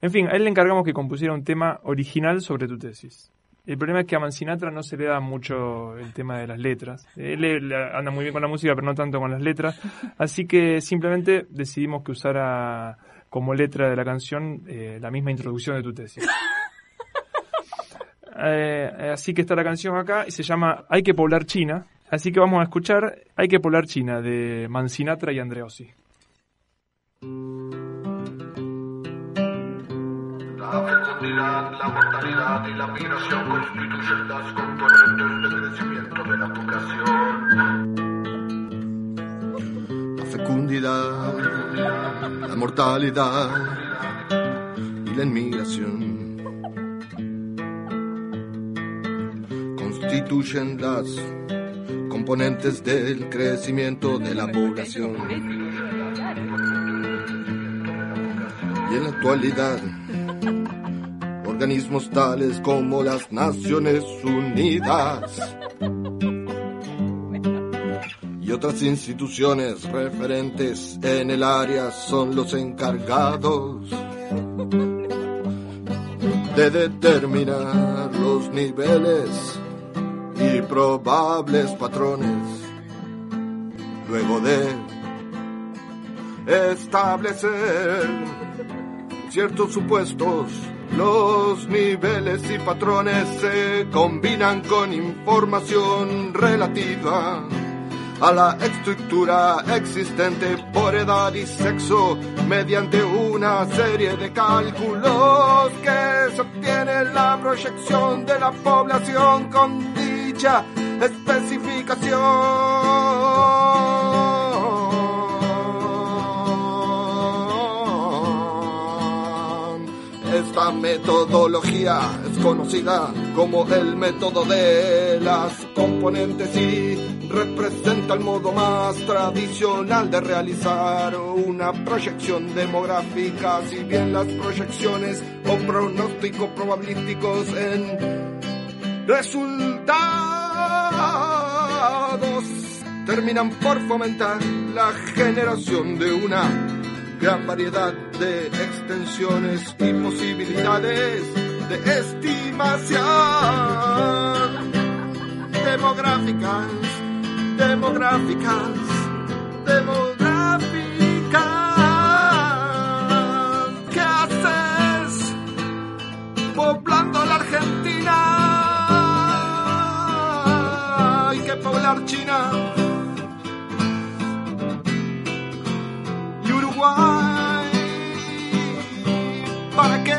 En fin, a él le encargamos que compusiera un tema original sobre tu tesis. El problema es que a Mancinatra no se le da mucho el tema de las letras. Él anda muy bien con la música, pero no tanto con las letras. <laughs> Así que simplemente decidimos que usara como letra de la canción eh, la misma introducción de tu tesis. <laughs> Eh, así que está la canción acá y se llama Hay que poblar China. Así que vamos a escuchar Hay que poblar China de Mancinatra y Andreossi. La fecundidad, la mortalidad y la migración constituyen las componentes de crecimiento de la población. La fecundidad, la mortalidad y la inmigración constituyen las componentes del crecimiento de la población. Y en la actualidad, organismos tales como las Naciones Unidas. Y otras instituciones referentes en el área son los encargados de determinar los niveles y probables patrones. Luego de establecer ciertos supuestos los niveles y patrones se combinan con información relativa a la estructura existente por edad y sexo mediante una serie de cálculos que se obtiene la proyección de la población con dicha especificación. Esta metodología es conocida como el método de las componentes y representa el modo más tradicional de realizar una proyección demográfica, si bien las proyecciones o pronósticos probabilísticos en resultados terminan por fomentar la generación de una gran variedad de extensiones y posibilidades de estimación demográficas, demográficas, demográficas. ¿Qué haces poblando la Argentina? Hay que poblar China ¿Para qué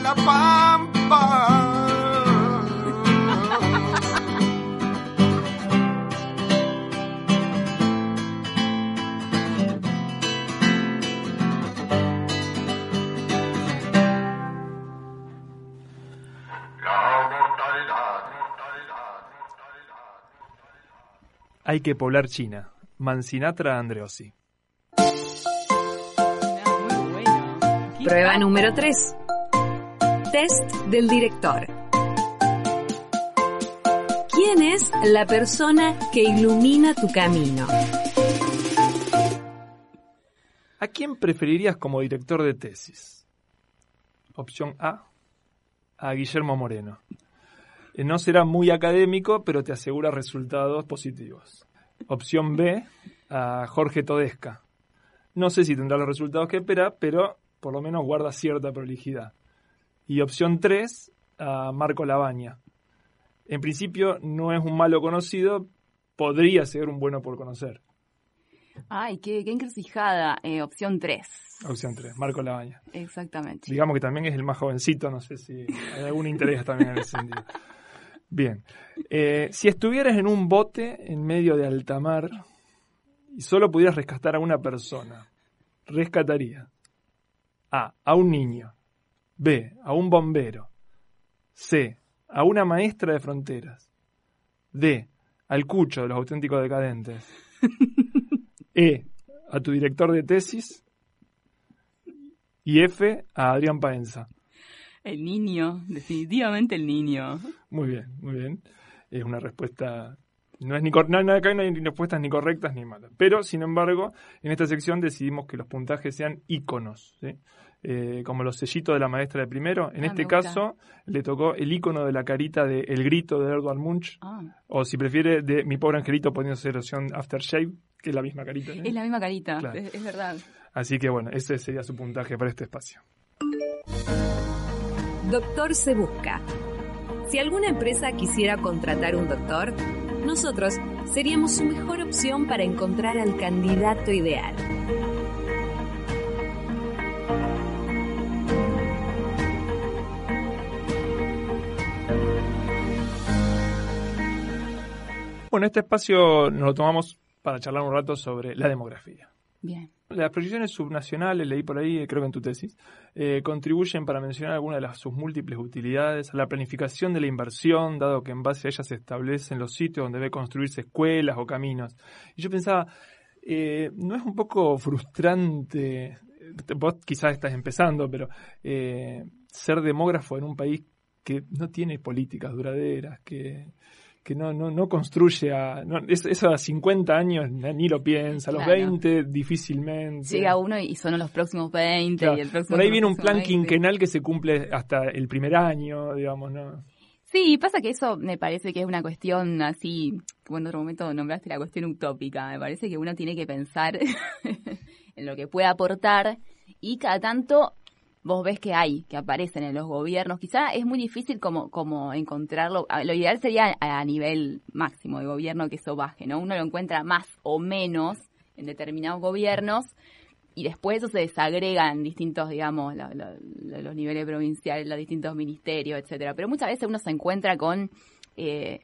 la pampa? Hay que poblar China. Mancinatra Andreossi. Prueba número 3. Test del director. ¿Quién es la persona que ilumina tu camino? ¿A quién preferirías como director de tesis? Opción A, a Guillermo Moreno. Eh, No será muy académico, pero te asegura resultados positivos. Opción B, a Jorge Todesca. No sé si tendrá los resultados que espera, pero por lo menos guarda cierta prolijidad. Y opción 3, a Marco Labaña. En principio no es un malo conocido, podría ser un bueno por conocer. Ay, qué, qué encrucijada. Eh, opción 3. Opción 3, Marco Labaña. Exactamente. Digamos que también es el más jovencito, no sé si hay algún interés también en ese sentido. Bien, Eh, si estuvieras en un bote en medio de alta mar y solo pudieras rescatar a una persona, rescataría A, a un niño, B, a un bombero, C, a una maestra de fronteras, D, al Cucho de los auténticos decadentes. E, a tu director de tesis. Y F, a Adrián Paenza. El niño, definitivamente el niño. Muy bien, muy bien. Es una respuesta. No es ni cor- no, no, acá no hay respuestas ni correctas ni malas. Pero, sin embargo, en esta sección decidimos que los puntajes sean íconos. ¿sí? Eh, como los sellitos de la maestra de primero. En Ah, este caso, le tocó el icono de la carita de El Grito de Edward Munch. Ah, O si prefiere, de Mi Pobre Angelito poniéndose loción Aftershave, que es la misma carita. ¿no? es la misma carita, Claro. es, es verdad. Así que bueno, ese sería su puntaje para este espacio. Doctor se busca. Si alguna empresa quisiera contratar un doctor, nosotros seríamos su mejor opción para encontrar al candidato ideal. Bueno, este espacio nos lo tomamos para charlar un rato sobre la demografía. Bien. Las proyecciones subnacionales, leí por ahí, creo que en tu tesis, eh, contribuyen para mencionar algunas de las, sus múltiples utilidades a la planificación de la inversión, dado que en base a ellas se establecen los sitios donde debe construirse escuelas o caminos. Y yo pensaba, eh, ¿no es un poco frustrante? Vos quizás estás empezando, pero eh, ser demógrafo en un país que no tiene políticas duraderas, que, que no, no, no construye a... No, es- eso a 50 años ni lo piensa, a los Claro. 20 difícilmente. Llega uno y son los próximos 20 Claro, y el próximo Por ahí viene un plan 20. quinquenal que se cumple hasta el primer año, digamos, ¿no? Sí, pasa que eso me parece que es una cuestión así, como en otro momento nombraste la cuestión utópica, me parece que uno tiene que pensar <laughs> en lo que puede aportar y cada tanto vos ves que hay, que aparecen en los gobiernos. Quizá es muy difícil como, como encontrarlo. Lo ideal sería a, nivel máximo de gobierno que eso baje, ¿no? Uno lo encuentra más o menos en determinados gobiernos y después eso se desagrega en distintos, digamos, lo- lo- los niveles provinciales, los distintos ministerios, etcétera. Pero muchas veces uno se encuentra con eh,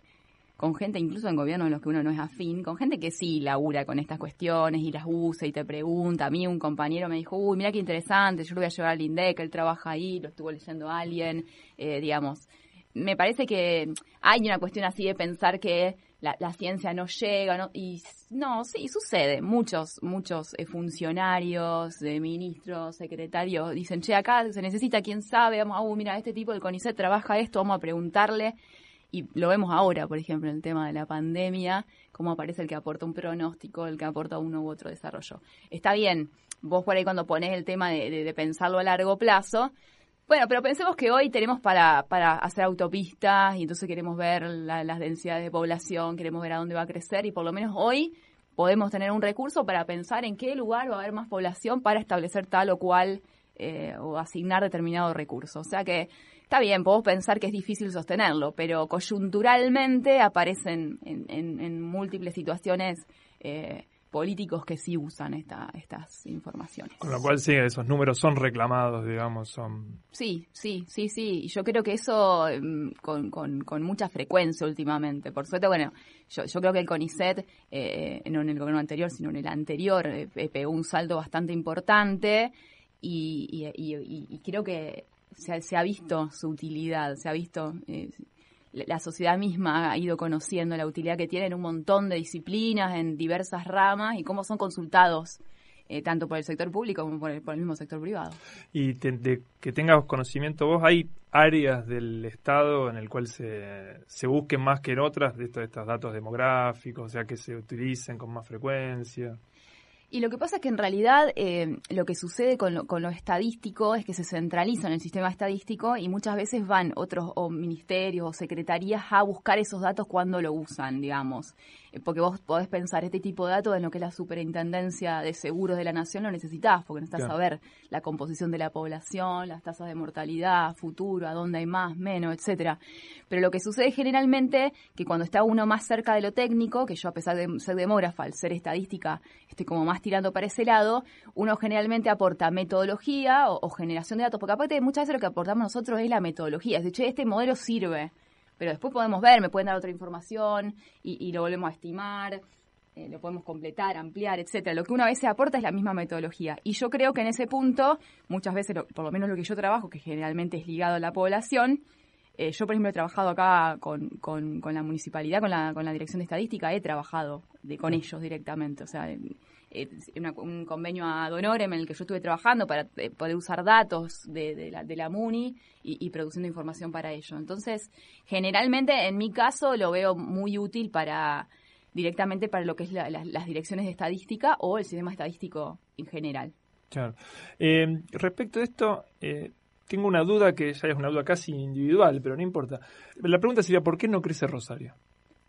con gente, incluso en gobiernos en los que uno no es afín, con gente que sí labura con estas cuestiones y las usa y te pregunta. A mí un compañero me dijo, uy, mira qué interesante, yo lo voy a llevar al INDEC, él trabaja ahí, lo estuvo leyendo alguien, eh, digamos. Me parece que hay una cuestión así de pensar que la, la ciencia no llega, ¿no? y no, sí, sucede. Muchos, muchos eh, funcionarios, eh, ministros, secretarios dicen, che, acá se necesita quién sabe, vamos, uh, mira, este tipo del CONICET trabaja esto, vamos a preguntarle y lo vemos ahora, por ejemplo, en el tema de la pandemia, cómo aparece el que aporta un pronóstico, el que aporta uno u otro desarrollo. Está bien, vos por ahí cuando pones el tema de, de- pensarlo a largo plazo, bueno, pero pensemos que hoy tenemos para, para hacer autopistas y entonces queremos ver la- las densidades de población, queremos ver a dónde va a crecer y por lo menos hoy podemos tener un recurso para pensar en qué lugar va a haber más población para establecer tal o cual eh, o asignar determinado recurso. O sea que está bien, podemos pensar que es difícil sostenerlo, pero coyunturalmente aparecen en, en- en múltiples situaciones eh, políticos que sí usan esta, estas informaciones. Con lo cual, sí, esos números son reclamados, digamos, son... Sí, sí, sí, sí. Y yo creo que eso mm, con, con, con mucha frecuencia últimamente. Por suerte, bueno, yo, yo creo que el CONICET, eh, no en el gobierno anterior, sino en el anterior, eh, eh, pegó un salto bastante importante y, y, y- y creo que se, ha- se ha visto su utilidad, se ha visto... eh, la la sociedad misma ha ido conociendo la utilidad que tiene en un montón de disciplinas, en diversas ramas y cómo son consultados eh, tanto por el sector público como por el, por el mismo sector privado. Y te- de que tengas conocimiento vos, ¿hay áreas del Estado en el cual se, se busquen más que en otras de estos, estos datos demográficos, o sea, que se utilicen con más frecuencia? Y lo que pasa es que en realidad eh, lo que sucede con lo, con lo estadístico es que se centraliza en el sistema estadístico y muchas veces van otros o ministerios o secretarías a buscar esos datos cuando lo usan, digamos. Eh, porque vos podés pensar este tipo de datos en lo que es la superintendencia de seguros de la nación lo necesitas, porque necesitas Claro. saber la composición de la población, las tasas de mortalidad, futuro, a dónde hay más, menos, etcétera. Pero lo que sucede generalmente que cuando está uno más cerca de lo técnico, que yo a pesar de ser demógrafa, al ser estadística, estoy como más tirando para ese lado, uno generalmente aporta metodología o, o generación de datos, porque aparte muchas veces lo que aportamos nosotros es la metodología, es decir, este modelo sirve, pero después podemos ver, me pueden dar otra información y, y lo volvemos a estimar, eh, lo podemos completar, ampliar, etcétera. Lo que una vez se aporta es la misma metodología. Y yo creo que en ese punto, muchas veces, lo- por lo menos lo que yo trabajo, que generalmente es ligado a la población, Eh, yo, por ejemplo, he trabajado acá con, con, con la municipalidad, con la, con la dirección de estadística, he trabajado de, con ellos directamente. O sea, eh, un convenio a Donorem en el que yo estuve trabajando para eh, poder usar datos de, la, de la MUNI y, produciendo información para ello. Entonces, generalmente, en mi caso, lo veo muy útil para directamente para lo que es la- la- las direcciones de estadística o el sistema estadístico en general. Claro. Eh, respecto a esto, eh, tengo una duda que ya es una duda casi individual, pero no importa. La pregunta sería, ¿por qué no crece Rosario?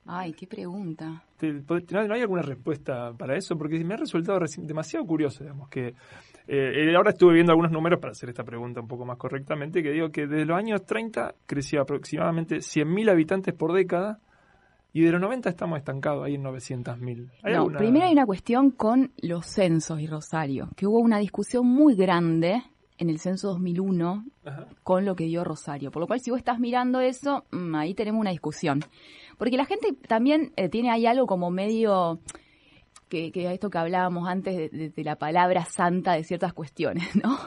Ay, qué pregunta. ¿Te- ¿No hay alguna respuesta para eso? Porque me ha resultado demasiado curioso, digamos, que eh, ahora estuve viendo algunos números para hacer esta pregunta un poco más correctamente, que digo que desde los años 30 creció aproximadamente 100.000 habitantes por década y de los 90 estamos estancados ahí en 900.000. ¿Hay No, alguna- primero hay una cuestión con los censos y Rosario, que hubo una discusión muy grande en el censo 2001 Ajá. con lo que dio Rosario. Por lo cual, si vos estás mirando eso, mm, ahí tenemos una discusión. Porque la gente también eh, tiene ahí algo como medio que, que esto que hablábamos antes de, de- de la palabra santa de ciertas cuestiones, <laughs> ¿no?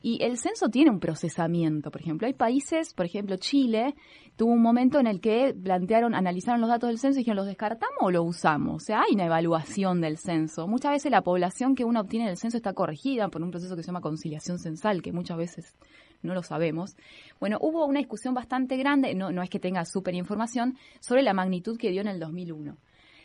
Y el censo tiene un procesamiento, por ejemplo. Hay países, por ejemplo, Chile, tuvo un momento en el que plantearon, analizaron los datos del censo y dijeron, ¿los descartamos o lo usamos? O sea, hay una evaluación del censo. Muchas veces la población que uno obtiene del censo está corregida por un proceso que se llama conciliación censal, que muchas veces no lo sabemos. Bueno, hubo una discusión bastante grande, no, no es que tenga súper información, sobre la magnitud que dio en el 2001.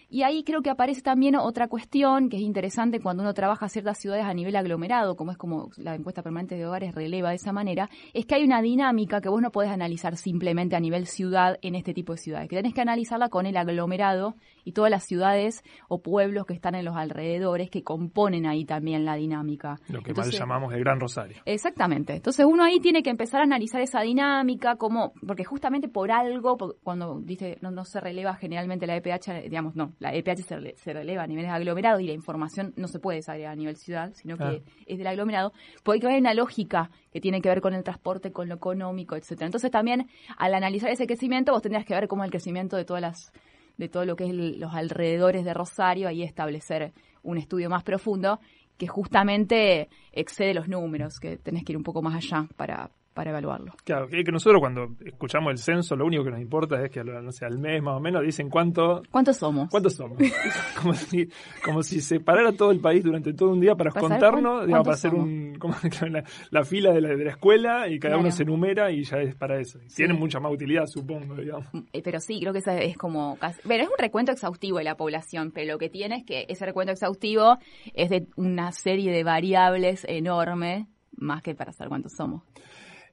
Y ahí creo que aparece también otra cuestión que es interesante cuando uno trabaja ciertas ciudades a nivel aglomerado, como es como la encuesta permanente de hogares releva de esa manera, es que hay una dinámica que vos no podés analizar simplemente a nivel ciudad en este tipo de ciudades, que tenés que analizarla con el aglomerado y todas las ciudades o pueblos que están en los alrededores que componen ahí también la dinámica. Lo que Entonces- mal llamamos el Gran Rosario. Exactamente. Entonces uno ahí tiene que empezar a analizar esa dinámica, como, porque justamente por algo, cuando dice no, no se releva generalmente la EPH, digamos, no, la EPH se, rele- se releva a niveles aglomerados y la información no se puede desagregar a nivel ciudad, sino que es del aglomerado, porque hay una lógica que tiene que ver con el transporte, con lo económico, etcétera. Entonces también al analizar ese crecimiento vos tendrías que ver cómo es el crecimiento de todas las de todo lo que es el- los alrededores de Rosario y establecer un estudio más profundo que justamente excede los números, que tenés que ir un poco más allá para, para evaluarlo. Claro, que, que nosotros cuando escuchamos el censo, lo único que nos importa es que no sé, al mes más o menos dicen cuánto, ¿Cuántos somos? ¿Cuántos somos? <laughs> como, si, como si se parara todo el país durante todo un día para contarnos, digamos, para hacer un, <laughs> como la, la fila de la, de la escuela y cada Claro. uno se enumera y ya es para eso. Sí. Tienen mucha más utilidad, supongo, digamos. Eh, Pero sí, creo que esa es como... casi- Pero es un recuento exhaustivo de la población, pero lo que tiene es que ese recuento exhaustivo es de una serie de variables enorme, más que para saber cuántos somos.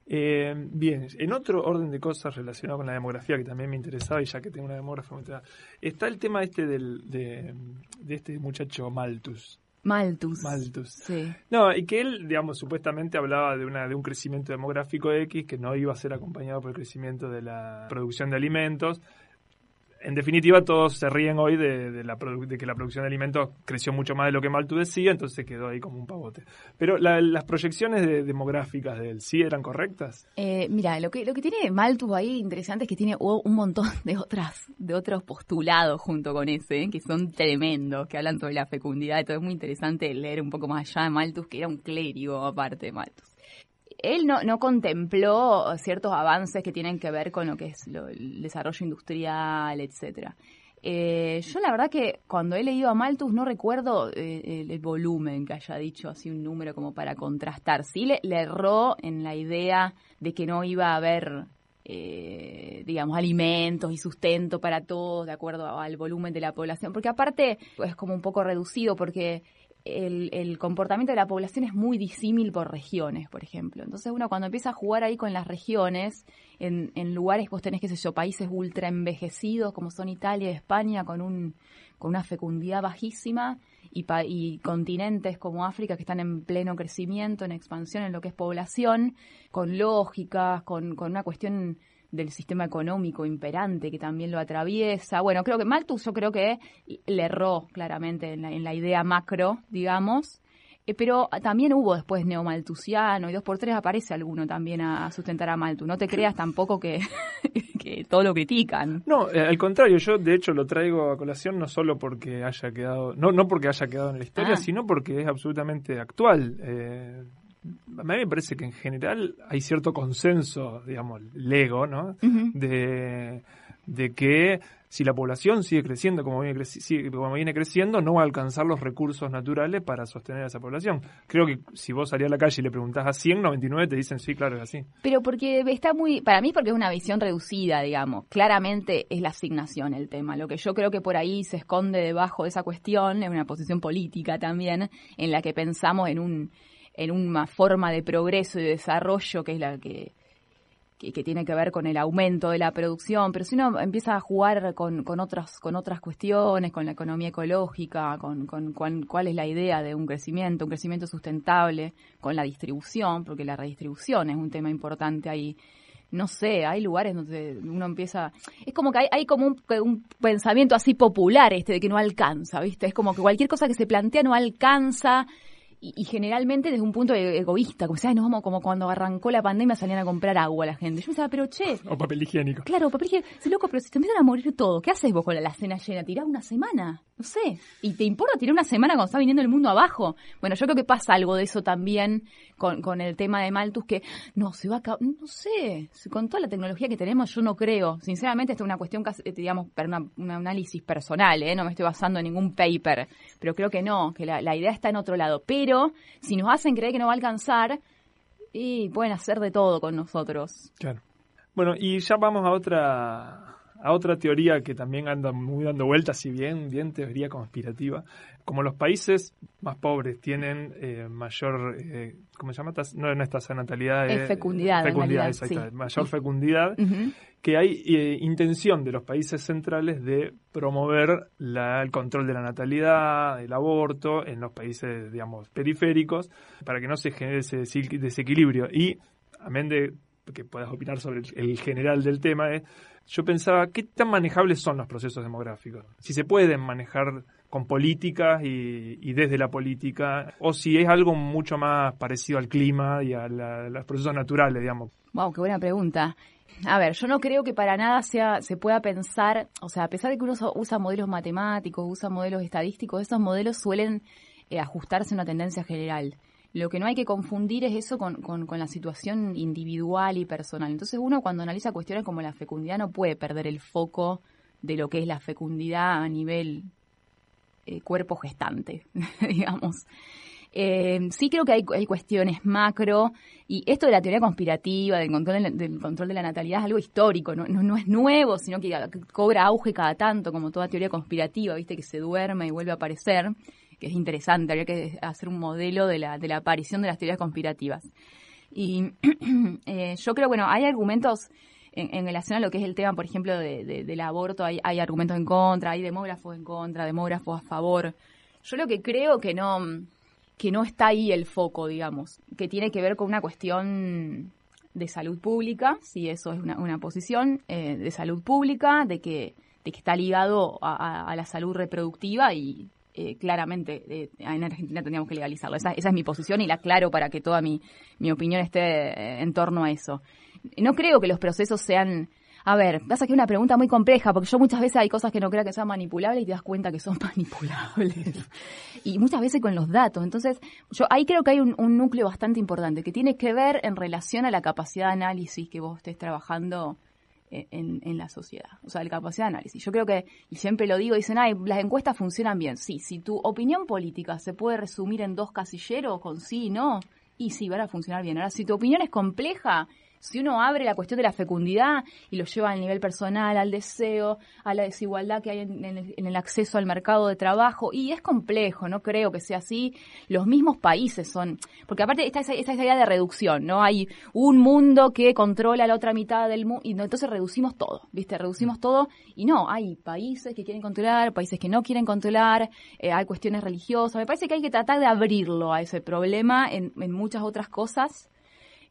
Eh, bien, en otro orden de cosas relacionado con la demografía que también me interesaba y ya que tengo una demógrafa, está el tema este del, de, de este muchacho Malthus. Malthus. Malthus. Sí. No, y que él, digamos, supuestamente hablaba de, una, de un crecimiento demográfico X que no iba a ser acompañado por el crecimiento de la producción de alimentos. En definitiva, todos se ríen hoy de, de que la producción de alimentos creció mucho más de lo que Malthus decía, entonces quedó ahí como un pavote. Pero la- las proyecciones de- demográficas de él, ¿sí eran correctas? Eh, mira, lo que, lo que tiene Malthus ahí interesante es que tiene un montón de otras, de otros postulados junto con ese, ¿eh? que son tremendos, que hablan sobre la fecundidad todo. Es muy interesante leer un poco más allá de Malthus, que era un clérigo aparte de Malthus. Él no, no contempló ciertos avances que tienen que ver con lo que es lo- el desarrollo industrial, etcétera. Eh, yo la verdad que cuando he leído a Malthus no recuerdo eh, el, volumen que haya dicho así un número como para contrastar. Sí le, erró en la idea de que no iba a haber, eh, digamos, alimentos y sustento para todos de acuerdo al volumen de la población. Porque aparte es como un poco reducido porque el, el comportamiento de la población es muy disímil por regiones, por ejemplo. Entonces uno cuando empieza a jugar ahí con las regiones, en, en lugares vos tenés, qué sé yo, países ultra envejecidos como son Italia y España con un con una fecundidad bajísima y, pa- y continentes como África que están en pleno crecimiento, en expansión en lo que es población, con lógicas, con, con una cuestión del sistema económico imperante que también lo atraviesa. Bueno, creo que Malthus yo creo que le erró claramente en la, en la idea macro, digamos, eh, pero también hubo después neomaltusiano y dos por tres aparece alguno también a, a sustentar a Malthus. No te creas tampoco que, <laughs> que todo lo critican. No, eh, al contrario, yo de hecho lo traigo a colación no solo porque haya quedado, no, no porque haya quedado en la historia, Ah. sino porque es absolutamente actual. Eh, a mí me parece que en general hay cierto consenso, digamos, lego, ¿no? de, de que si la población sigue creciendo como viene, creci- como viene creciendo, no va a alcanzar los recursos naturales para sostener a esa población. Creo que si vos salís a la calle y le preguntás a 100, 99 te dicen sí, claro, es así. Pero porque está muy, para mí porque es una visión reducida, digamos. Claramente es la asignación el tema. Lo que yo creo que por ahí se esconde debajo de esa cuestión es una posición política también, en la que pensamos en un, en una forma de progreso y de desarrollo que es la que, que, que tiene que ver con el aumento de la producción, pero si uno empieza a jugar con, con otras con otras cuestiones, con la economía ecológica, con, con cuán- cuál es la idea de un crecimiento, un crecimiento sustentable, con la distribución, porque la redistribución es un tema importante ahí. No sé, hay lugares donde uno empieza... Es como que hay, hay como un, un pensamiento así popular este de que no alcanza, ¿viste? Es como que cualquier cosa que se plantea no alcanza y, y generalmente desde un punto e- egoísta, como, ¿sabes? Nos vamos como cuando arrancó la pandemia salían a comprar agua la gente. Yo pensaba, pero che, <laughs> O papel higiénico. claro, papel higiénico, sí, loco, pero si te empiezan a morir todo, ¿qué haces vos con la, la cena llena? ¿Tirás una semana? No sé. ¿Y te importa tirar una semana cuando está viniendo el mundo abajo? Bueno, yo creo que pasa algo de eso también con, con el tema de Malthus, que no, se va a acabar, no sé, con toda la tecnología que tenemos yo no creo. Sinceramente, esto es una cuestión, casi, digamos, para una- un análisis personal, ¿eh? no me estoy basando en ningún paper, pero creo que no, que la, la idea está en otro lado. Pero si nos hacen creer que no va a alcanzar, y pueden hacer de todo con nosotros. Claro. Bueno, y ya vamos a otra a otra teoría que también anda muy dando vueltas, si bien bien teoría conspirativa. Como los países más pobres tienen eh, mayor, eh, ¿cómo se llama? No, no es tasa de natalidad. Es eh, fecundidad, Fecundidad, sí. mayor fecundidad. <laughs> Ujú. que hay eh, intención de los países centrales de promover la- el control de la natalidad, el aborto en los países, digamos, periféricos, para que no se genere ese desequilibrio. Y, amén de que puedas opinar sobre el, el general del tema, es, yo pensaba, ¿qué tan manejables son los procesos demográficos? Si se pueden manejar con políticas y, desde la política, o si es algo mucho más parecido al clima y a, la- los procesos naturales, digamos. Wow, qué buena pregunta. A ver, yo no creo que para nada sea, se pueda pensar, o sea, a pesar de que uno usa- usa modelos matemáticos, usa modelos estadísticos, esos modelos suelen eh, ajustarse a una tendencia general. Lo que no hay que confundir es eso con, con- la situación individual y personal. Entonces uno cuando analiza cuestiones como la fecundidad no puede perder el foco de lo que es la fecundidad a nivel eh, cuerpo gestante, <laughs> digamos. Eh, sí creo que hay, hay cuestiones macro y esto de la teoría conspirativa, del control, de del control de la natalidad es algo histórico, no, no, no es nuevo, sino que cobra auge cada tanto, como toda teoría conspirativa, viste que se duerme y vuelve a aparecer, es interesante, habría que hacer un modelo de la, de la aparición de las teorías conspirativas. Y <clears throat> eh, yo creo, bueno, hay argumentos en, relación a lo que es el tema, por ejemplo, de- de- del aborto, hay, hay argumentos en contra, hay demógrafos en contra, demógrafos a favor. Yo lo que creo que no, que no está ahí el foco, digamos, que tiene que ver con una cuestión de salud pública, si eso es una, una posición, eh, de salud pública, de que, de que está ligado a la salud reproductiva y eh, claramente eh, en Argentina tendríamos que legalizarlo. Esa, es mi posición y la aclaro para que toda mi, mi opinión esté eh, en torno a eso. No creo que los procesos sean... A ver, pasa que es una pregunta muy compleja, porque yo muchas veces hay cosas que no creo que sean manipulables y te das cuenta que son <laughs> manipulables. y muchas veces con los datos. Entonces, yo ahí creo que hay un, un núcleo bastante importante que tiene que ver en relación a la capacidad de análisis que vos estés trabajando en, en la sociedad. O sea, la capacidad de análisis. Yo creo que, y siempre lo digo, dicen, ay, las encuestas funcionan bien. Sí, si tu opinión política se puede resumir en dos casilleros, con sí y no, y sí, van a funcionar bien. Ahora, si tu opinión es compleja, si uno abre la cuestión de la fecundidad y lo lleva al nivel personal, al deseo, a la desigualdad que hay en, el, en el acceso al mercado de trabajo, y es complejo, no creo que sea así. Los mismos países son, porque aparte está esa, esa idea de reducción, ¿no? Hay un mundo que controla la otra mitad del mundo, y entonces reducimos todo, ¿viste? Reducimos todo, y no, hay países que quieren controlar, países que no quieren controlar, eh, hay cuestiones religiosas. Me parece que hay que tratar de abrirlo a ese problema en, en muchas otras cosas.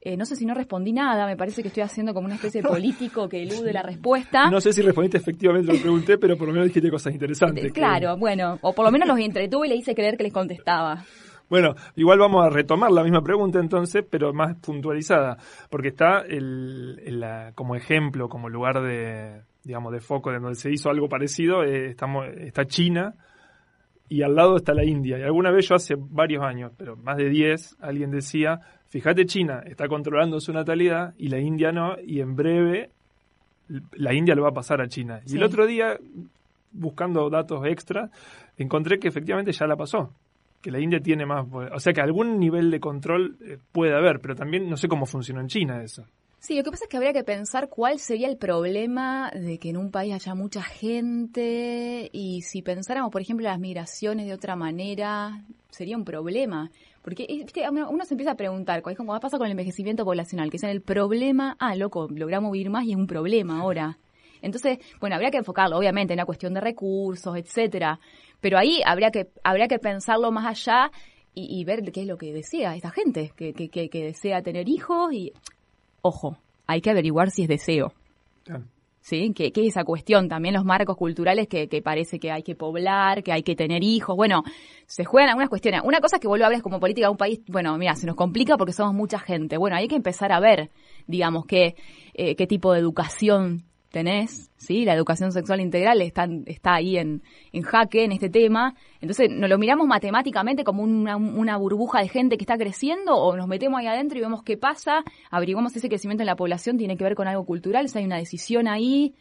Eh, no sé si no respondí nada, me parece que estoy haciendo como una especie de <laughs> político que elude la respuesta. No sé si respondiste efectivamente lo que pregunté, pero por lo menos dijiste cosas interesantes. que- Claro, bueno, o por lo menos los entretuve y le hice creer que les contestaba. Bueno, igual vamos a retomar la misma pregunta entonces, pero más puntualizada, porque está el, como ejemplo, como lugar de, digamos, de foco de donde se hizo algo parecido, eh, estamos, está China, y al lado está la India. Y alguna vez yo hace varios años, pero más de 10, alguien decía, fíjate China, está controlando su natalidad y la India no, y en breve la India lo va a pasar a China. Y el otro día, buscando datos extra, encontré que efectivamente ya la pasó. Que la India tiene más. O sea que algún nivel de control eh, puede haber, pero también no sé cómo funcionó en China eso. Sí, lo que pasa es que habría que pensar cuál sería el problema de que en un país haya mucha gente y si pensáramos, por ejemplo, las migraciones de otra manera, sería un problema. Porque eh, uno, se empieza a preguntar, es como pasa con el envejecimiento poblacional, que dicen el problema, ah, loco, logramos vivir más y es un problema ahora. Entonces, bueno, habría que enfocarlo, obviamente, en la cuestión de recursos, etcétera. Pero ahí habría que, habría que pensarlo más allá y, ver qué es lo que desea esta gente, que, que, que, que desea tener hijos y ojo, hay que averiguar si es deseo. ¿Sí? Que, que esa cuestión, también los marcos culturales que, que parece que hay que poblar, que hay que tener hijos. Bueno, se juegan algunas cuestiones. Una cosa es que vuelvo a hablar como política de un país, bueno, mira, se nos complica porque somos mucha gente. Bueno, hay que empezar a ver, digamos, qué, eh, qué tipo de educación tenés, ¿sí? La educación sexual integral está, está ahí en, en jaque en este tema. Entonces, ¿nos lo miramos matemáticamente como una, una burbuja de gente que está creciendo o nos metemos ahí adentro y vemos qué pasa? Averiguamos ese crecimiento en la población tiene que ver con algo cultural, si hay una decisión ahí,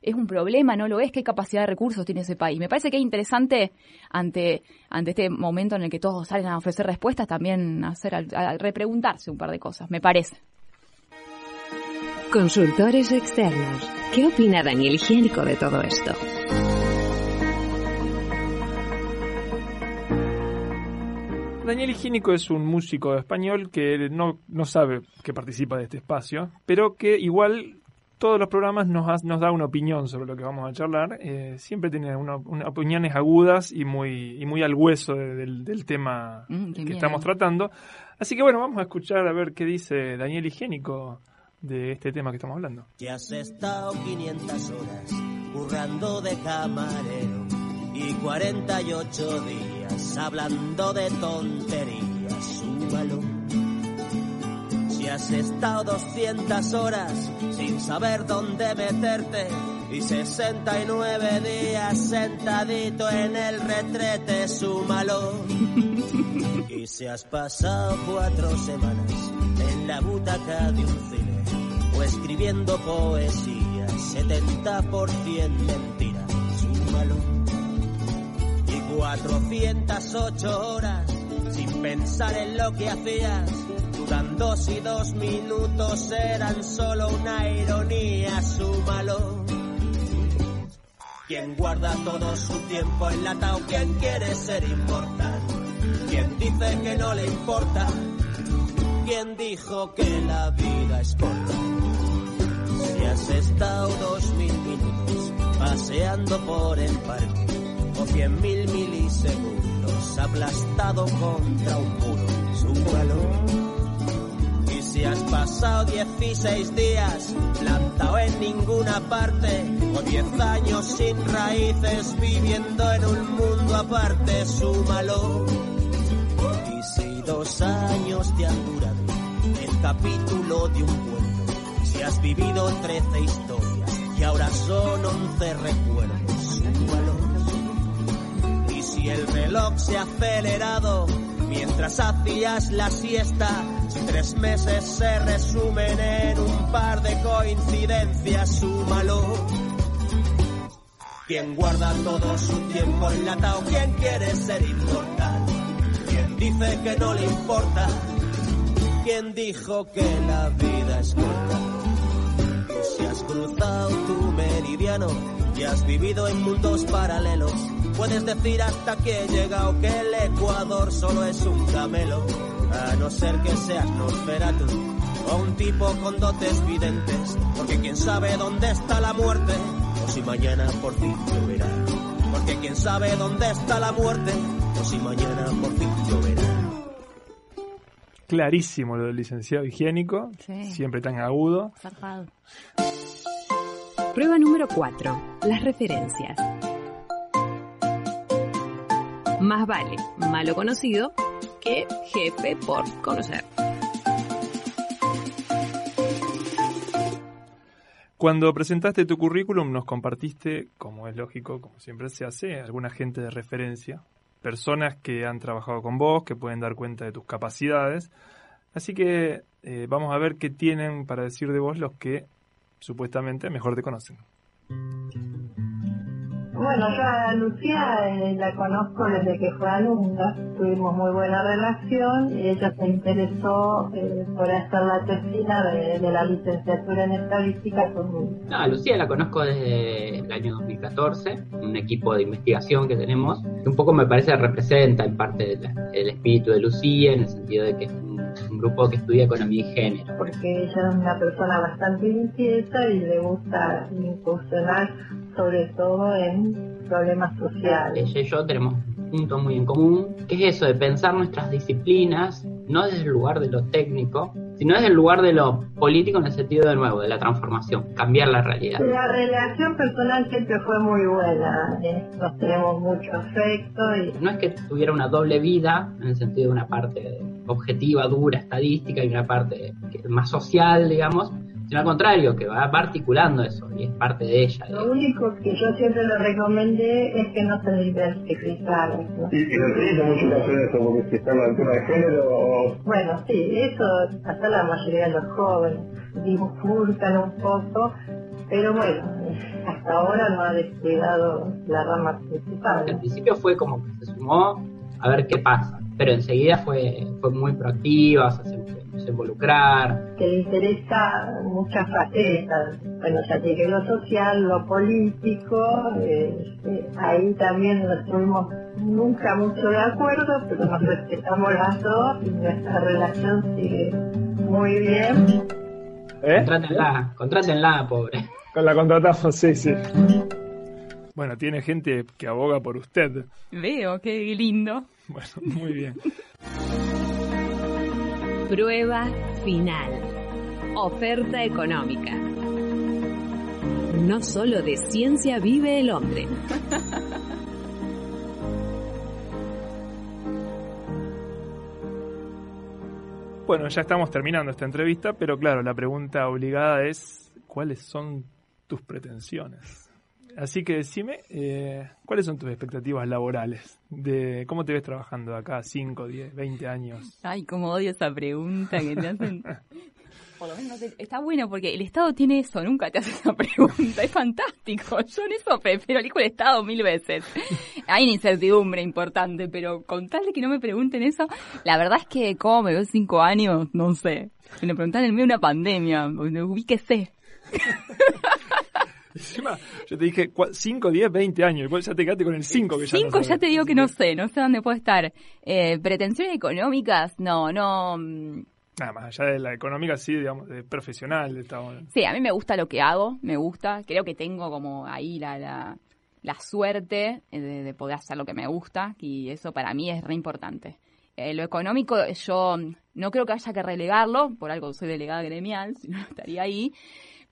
es un problema, no lo es, qué capacidad de recursos tiene ese país. Me parece que es interesante ante, ante este momento en el que todos salen a ofrecer respuestas, también hacer, a, a repreguntarse un par de cosas, me parece. Consultores externos. ¿Qué opina Daniel Higiénico de todo esto? Daniel Higiénico es un músico español que no, no sabe que participa de este espacio, pero que igual todos los programas nos, ha- nos da una opinión sobre lo que vamos a charlar. Eh, siempre tiene una, una- opiniones agudas y muy, y muy al hueso de- del, del tema Mm, que miedo. estamos tratando. Así que bueno, vamos a escuchar a ver qué dice Daniel Higiénico de este tema que estamos hablando. Que has estado 500 horas currando de camarero y 48 días hablando de tonterías, súmalo. Si has estado 200 horas sin saber dónde meterte y 69 días sentadito en el retrete, súmalo. <laughs> Y si has pasado cuatro semanas en la butaca de un cine escribiendo poesía, 70% mentira, súmalo. Y 408 horas sin pensar en lo que hacías, dudando si dos minutos eran solo una ironía, súmalo. Quien guarda todo su tiempo enlatado, quien quiere ser inmortal, quien dice que no le importa, quien dijo que la vida es corta. Has estado dos mil minutos paseando por el parque o cien mil milisegundos aplastado contra un muro, súmalo. Y si has pasado 16 días plantado en ninguna parte o 10 años sin raíces viviendo en un mundo aparte, súmalo. Y si dos años te han durado el capítulo de un cuento, si has vivido 13 historias y ahora son 11 recuerdos. Y si el reloj se ha acelerado mientras hacías la siesta, si tres meses se resumen en un par de coincidencias, súmalo. Quien guarda todo su tiempo enlatado, quien quiere ser inmortal, quien dice que no le importa, quien dijo que la vida es corta. Meridiano y has vivido en mundos paralelos, puedes decir hasta que he llegado que el Ecuador solo es un camelo, a no ser que seas Nosferatu o un tipo con dotes videntes, porque quién sabe dónde está la muerte, o si mañana por fin lloverá. Porque quién sabe dónde está la muerte, o si mañana por fin lloverá. Clarísimo lo del licenciado higiénico, Sí. siempre tan agudo. Zarpado. Prueba número 4. Las referencias. Más vale malo conocido que jefe por conocer. Cuando presentaste tu currículum nos compartiste, como es lógico, como siempre se hace, alguna gente de referencia. personas que han trabajado con vos, que pueden dar cuenta de tus capacidades. Así que eh, vamos a ver qué tienen para decir de vos los que supuestamente mejor te conocen. Bueno, yo a Lucía eh, la conozco desde que fue alumna, tuvimos muy buena relación y ella se interesó eh, por hacer la tesina de, de la licenciatura en estadística conmigo. No, a Lucía la conozco desde el año 2014, un equipo de investigación que tenemos, que un poco me parece representa en parte el, el espíritu de Lucía, en el sentido de que es un, un grupo que estudia economía y género. Porque ella es una persona bastante inquieta y le gusta incursionar sobre todo en problemas sociales. Ella y yo tenemos un punto muy en común, que es eso de pensar nuestras disciplinas no desde el lugar de lo técnico, sino desde el lugar de lo político en el sentido de nuevo, de la transformación, cambiar la realidad. La relación personal siempre fue muy buena, eh, nos tenemos mucho afecto y No es que tuviera una doble vida, en el sentido de una parte objetiva, dura, estadística, y una parte más social, digamos, sino al contrario, que va, va articulando eso, y es parte de ella. lo único que yo siempre le recomendé es que no se diversificara. ¿no? Y, y no tiene mucho que hacer eso, porque si está de género, Bueno, sí, eso hasta la mayoría de los jóvenes bifurcan un poco, pero bueno, hasta ahora no ha despegado la rama Al principal. principio fue como que se sumó a ver qué pasa, pero enseguida fue, fue muy proactiva, o sea, se involucrar, Que le interesa muchas facetas. Bueno, ya llegué lo social, lo político, eh, eh, ahí también no estuvimos nunca mucho de acuerdo, pero nos respetamos las dos y nuestra relación sigue muy bien. Contrátenla, contrátenla, pobre. Con la contratamos, sí, sí. Bueno, tiene gente que aboga por usted. Veo, qué lindo. Bueno, muy bien. <laughs> Prueba final. Oferta económica. No solo de ciencia vive el hombre. <laughs> Bueno, ya estamos terminando esta entrevista, pero claro, la pregunta obligada es, ¿cuáles son tus pretensiones? Así que decime, eh, ¿cuáles son tus expectativas laborales? De ¿Cómo te ves trabajando acá 5, 10, 20 años? Ay, cómo odio esa pregunta que te hacen. <laughs> Por lo menos no te- está bueno porque el Estado tiene eso, nunca te hace esa pregunta, es fantástico. <laughs> Yo en eso prefiero elijo el Estado mil veces. Hay una incertidumbre importante, pero con tal de que no me pregunten eso, la verdad es que cómo me veo cinco años, no sé. Si me preguntan en medio de una pandemia, ubíquese. <laughs> Encima, yo te dije 5, 10, 20 años, vos ya te quedaste con el 5 que ya no Cinco ya sabés. te digo que no sé, no sé dónde puedo estar. Eh, pretensiones económicas, no, no. mm, Nada más allá de la económica, sí, digamos, de profesional. Estamos... Sí, a mí me gusta lo que hago, me gusta. Creo que tengo como ahí la, la, la suerte de, de poder hacer lo que me gusta y eso para mí es re importante. Eh, lo económico, yo no creo que haya que relegarlo, por algo soy delegada gremial, <laughs> si no estaría ahí,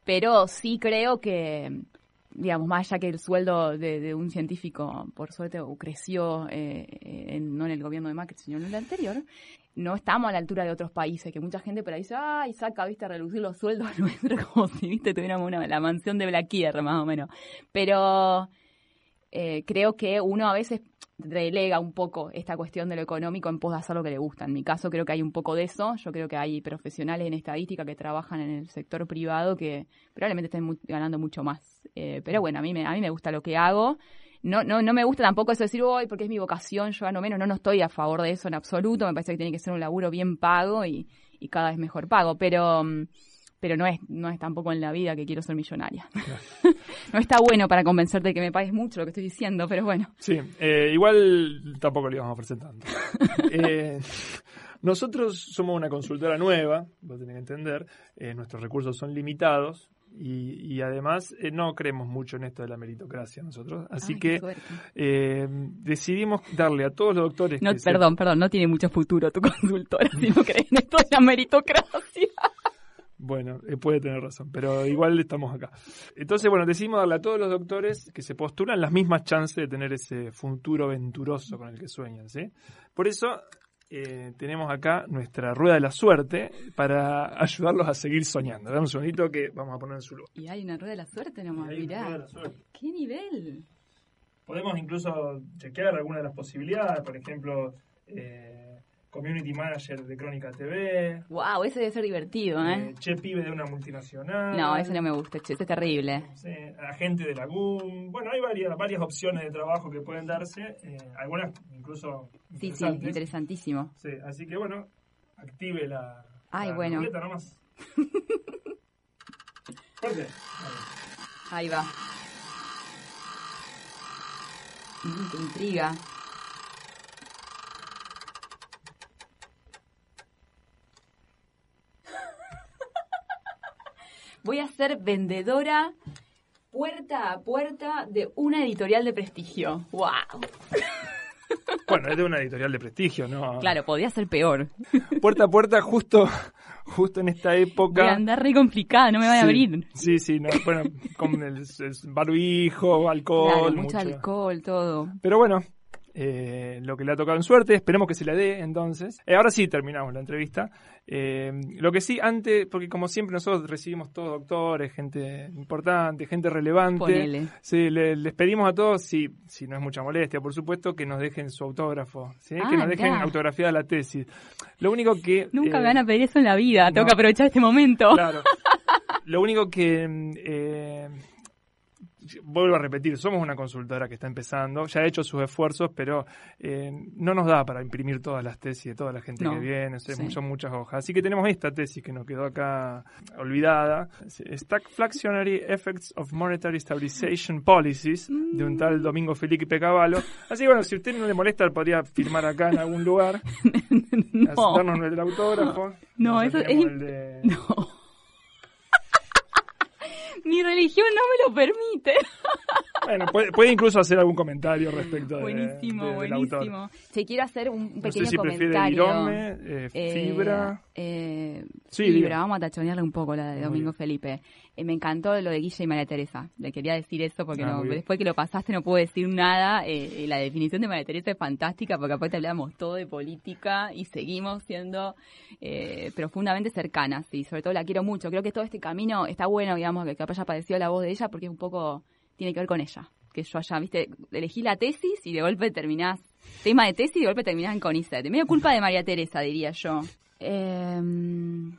pero sí creo que, digamos, más allá que el sueldo de, un científico, por suerte, creció, eh, en- no en el gobierno de Macri, sino en el anterior, no estamos a la altura de otros países, que mucha gente por ahí dice, ay, saca, viste, a reducir los sueldos <laughs> nuestros, como si, viste, tuviéramos una, la mansión de Blaquier, más o menos. Pero eh, creo que uno a veces relega un poco esta cuestión de lo económico en pos de hacer lo que le gusta. En mi caso creo que hay un poco de eso. Yo creo que hay profesionales en estadística que trabajan en el sector privado que probablemente estén ganando mucho más. Eh, pero bueno, a mí, me, a mí me gusta lo que hago. No, no, no me gusta tampoco eso de decir, hoy porque es mi vocación, yo gano menos. No, no estoy a favor de eso en absoluto. Me parece que tiene que ser un laburo bien pago y, y cada vez mejor pago. Pero, mm, pero no es, no es tampoco en la vida que quiero ser millonaria. <laughs> no está bueno para convencerte de que me pagues mucho lo que estoy diciendo, pero bueno. Sí, eh, igual tampoco le íbamos a ofrecer tanto. <laughs> Eh, nosotros somos una consultora nueva, vos tenés que entender, eh, nuestros recursos son limitados y, y además eh, no creemos mucho en esto de la meritocracia nosotros, así Ay, que eh, decidimos darle a todos los doctores... No, que se- perdón, perdón, no tiene mucho futuro tu <laughs> consultora si no crees en esto de la meritocracia. Bueno, eh, puede tener razón, pero igual estamos acá. Entonces, bueno, decidimos darle a todos los doctores que se postulan las mismas chances de tener ese futuro venturoso con el que sueñan, ¿sí? Por eso eh, tenemos acá nuestra rueda de la suerte para ayudarlos a seguir soñando. Dame un segundito que vamos a poner en su lugar. Y hay una rueda de la suerte nomás, mirá. ¿Qué nivel? Podemos incluso chequear algunas de las posibilidades, por ejemplo, eh, Community Manager de Crónica TV, Wow, ese debe ser divertido, ¿eh? eh, Che Pibe de una multinacional. No, ese no me gusta, che, ese es terrible. Agente de la GUM. Bueno, hay varias, varias opciones de trabajo que pueden darse, eh, algunas incluso Sí, sí, interesantísimo. Sí, así que bueno, active la, Ay, la bueno. nomás. <laughs> Fuerte. Ahí va. Mm, qué intriga. Voy a ser vendedora puerta a puerta de una editorial de prestigio. ¡Wow! Bueno, es de una editorial de prestigio, ¿no? Claro, podría ser peor. Puerta a puerta, justo, justo en esta época. Voy a andar re complicada, no me van a Sí, abrir. Sí, sí, no, bueno, con el, el barbijo, alcohol. Claro, mucho mucho. alcohol, todo. Pero bueno, eh, lo que le ha tocado en suerte, esperemos que se la dé entonces. Eh, ahora sí terminamos la entrevista. Eh, lo que sí, antes, porque como siempre nosotros recibimos todos doctores, gente importante, gente relevante. Ponele. Sí, le- les pedimos a todos, si, si no es mucha molestia, por supuesto, que nos dejen su autógrafo, ¿sí? Ah, que nos dejen mirá. autografiada la tesis. Lo único que... Nunca me van a pedir eso en la vida, tengo no. que aprovechar este momento. Claro. <laughs> Lo único que mm, vuelvo a repetir, somos una consultora que está empezando, ya ha hecho sus esfuerzos, pero eh, no nos da para imprimir todas las tesis de toda la gente No, que viene, sí. son muchas hojas. Así que tenemos esta tesis que nos quedó acá olvidada, Stagflationary Effects of Monetary Stabilization Policies, de un tal Domingo Felipe Cavallo. Así que bueno, si a usted no le molesta, podría firmar acá en algún lugar, <laughs> No. darnos el autógrafo. No, eso es de- <laughs> No. Mi religión no me lo permite. Bueno, puede, puede incluso hacer algún comentario respecto de, Buenísimo, de- autor. buenísimo. Si quiero hacer un No pequeño sé si prefiere comentario. Irome, eh, Eh, Fibra. Eh, Sí, diga. vamos a tachonearle un poco la de Domingo Felipe. Eh, me encantó lo de Guilla y María Teresa. Le quería decir eso porque Ah, no, después que lo pasaste no puedo decir nada. Eh, eh, la definición de María Teresa es fantástica porque aparte hablamos todo de política y seguimos siendo eh, profundamente cercanas. Y sobre todo la quiero mucho. Creo que todo este camino está bueno, digamos, que capaz haya padecido la voz de ella porque es un poco tiene que ver con ella. Que yo haya, viste, elegí la tesis y de golpe terminás, tema de tesis y de golpe terminás en CONICET. Medio culpa de María Teresa, diría yo. Em,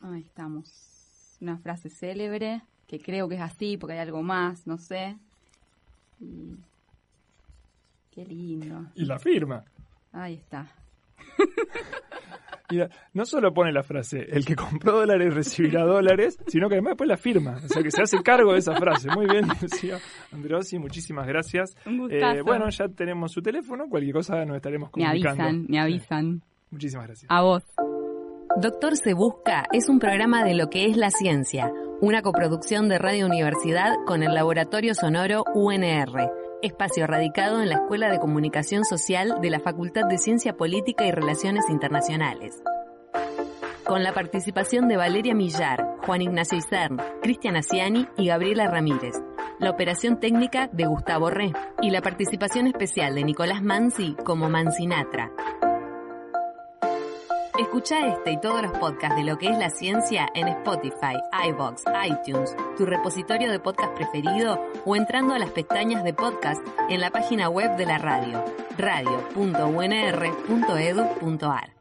Ahí estamos. Una frase célebre, que creo que es así, porque hay algo más, no sé. Y- Qué lindo. Y la firma. Ahí está. <laughs> No solo pone la frase, el que compró dólares recibirá <laughs> dólares, sino que además después la firma. O sea que se hace cargo de esa frase. Muy bien, <laughs> Lucía Andreossi, muchísimas gracias. Un. Eh, bueno, ya tenemos su teléfono, cualquier cosa nos estaremos Me comunicando. avisan, me avisan. Muchísimas gracias. A vos. Doctor Se Busca es un programa de lo que es la ciencia, una coproducción de Radio Universidad con el Laboratorio Sonoro UNR, espacio radicado en la Escuela de Comunicación Social de la Facultad de Ciencia Política y Relaciones Internacionales. Con la participación de Valeria Millar, Juan Ignacio Isern, Cristian Asiani y Gabriela Ramírez. La operación técnica de Gustavo Re y la participación especial de Nicolás Mansi como Mancinatra. Escucha este y todos los podcasts de lo que es la ciencia en Spotify, iBox, iTunes, tu repositorio de podcast preferido o entrando a las pestañas de podcast en la página web de la radio, radio.unr.edu.ar.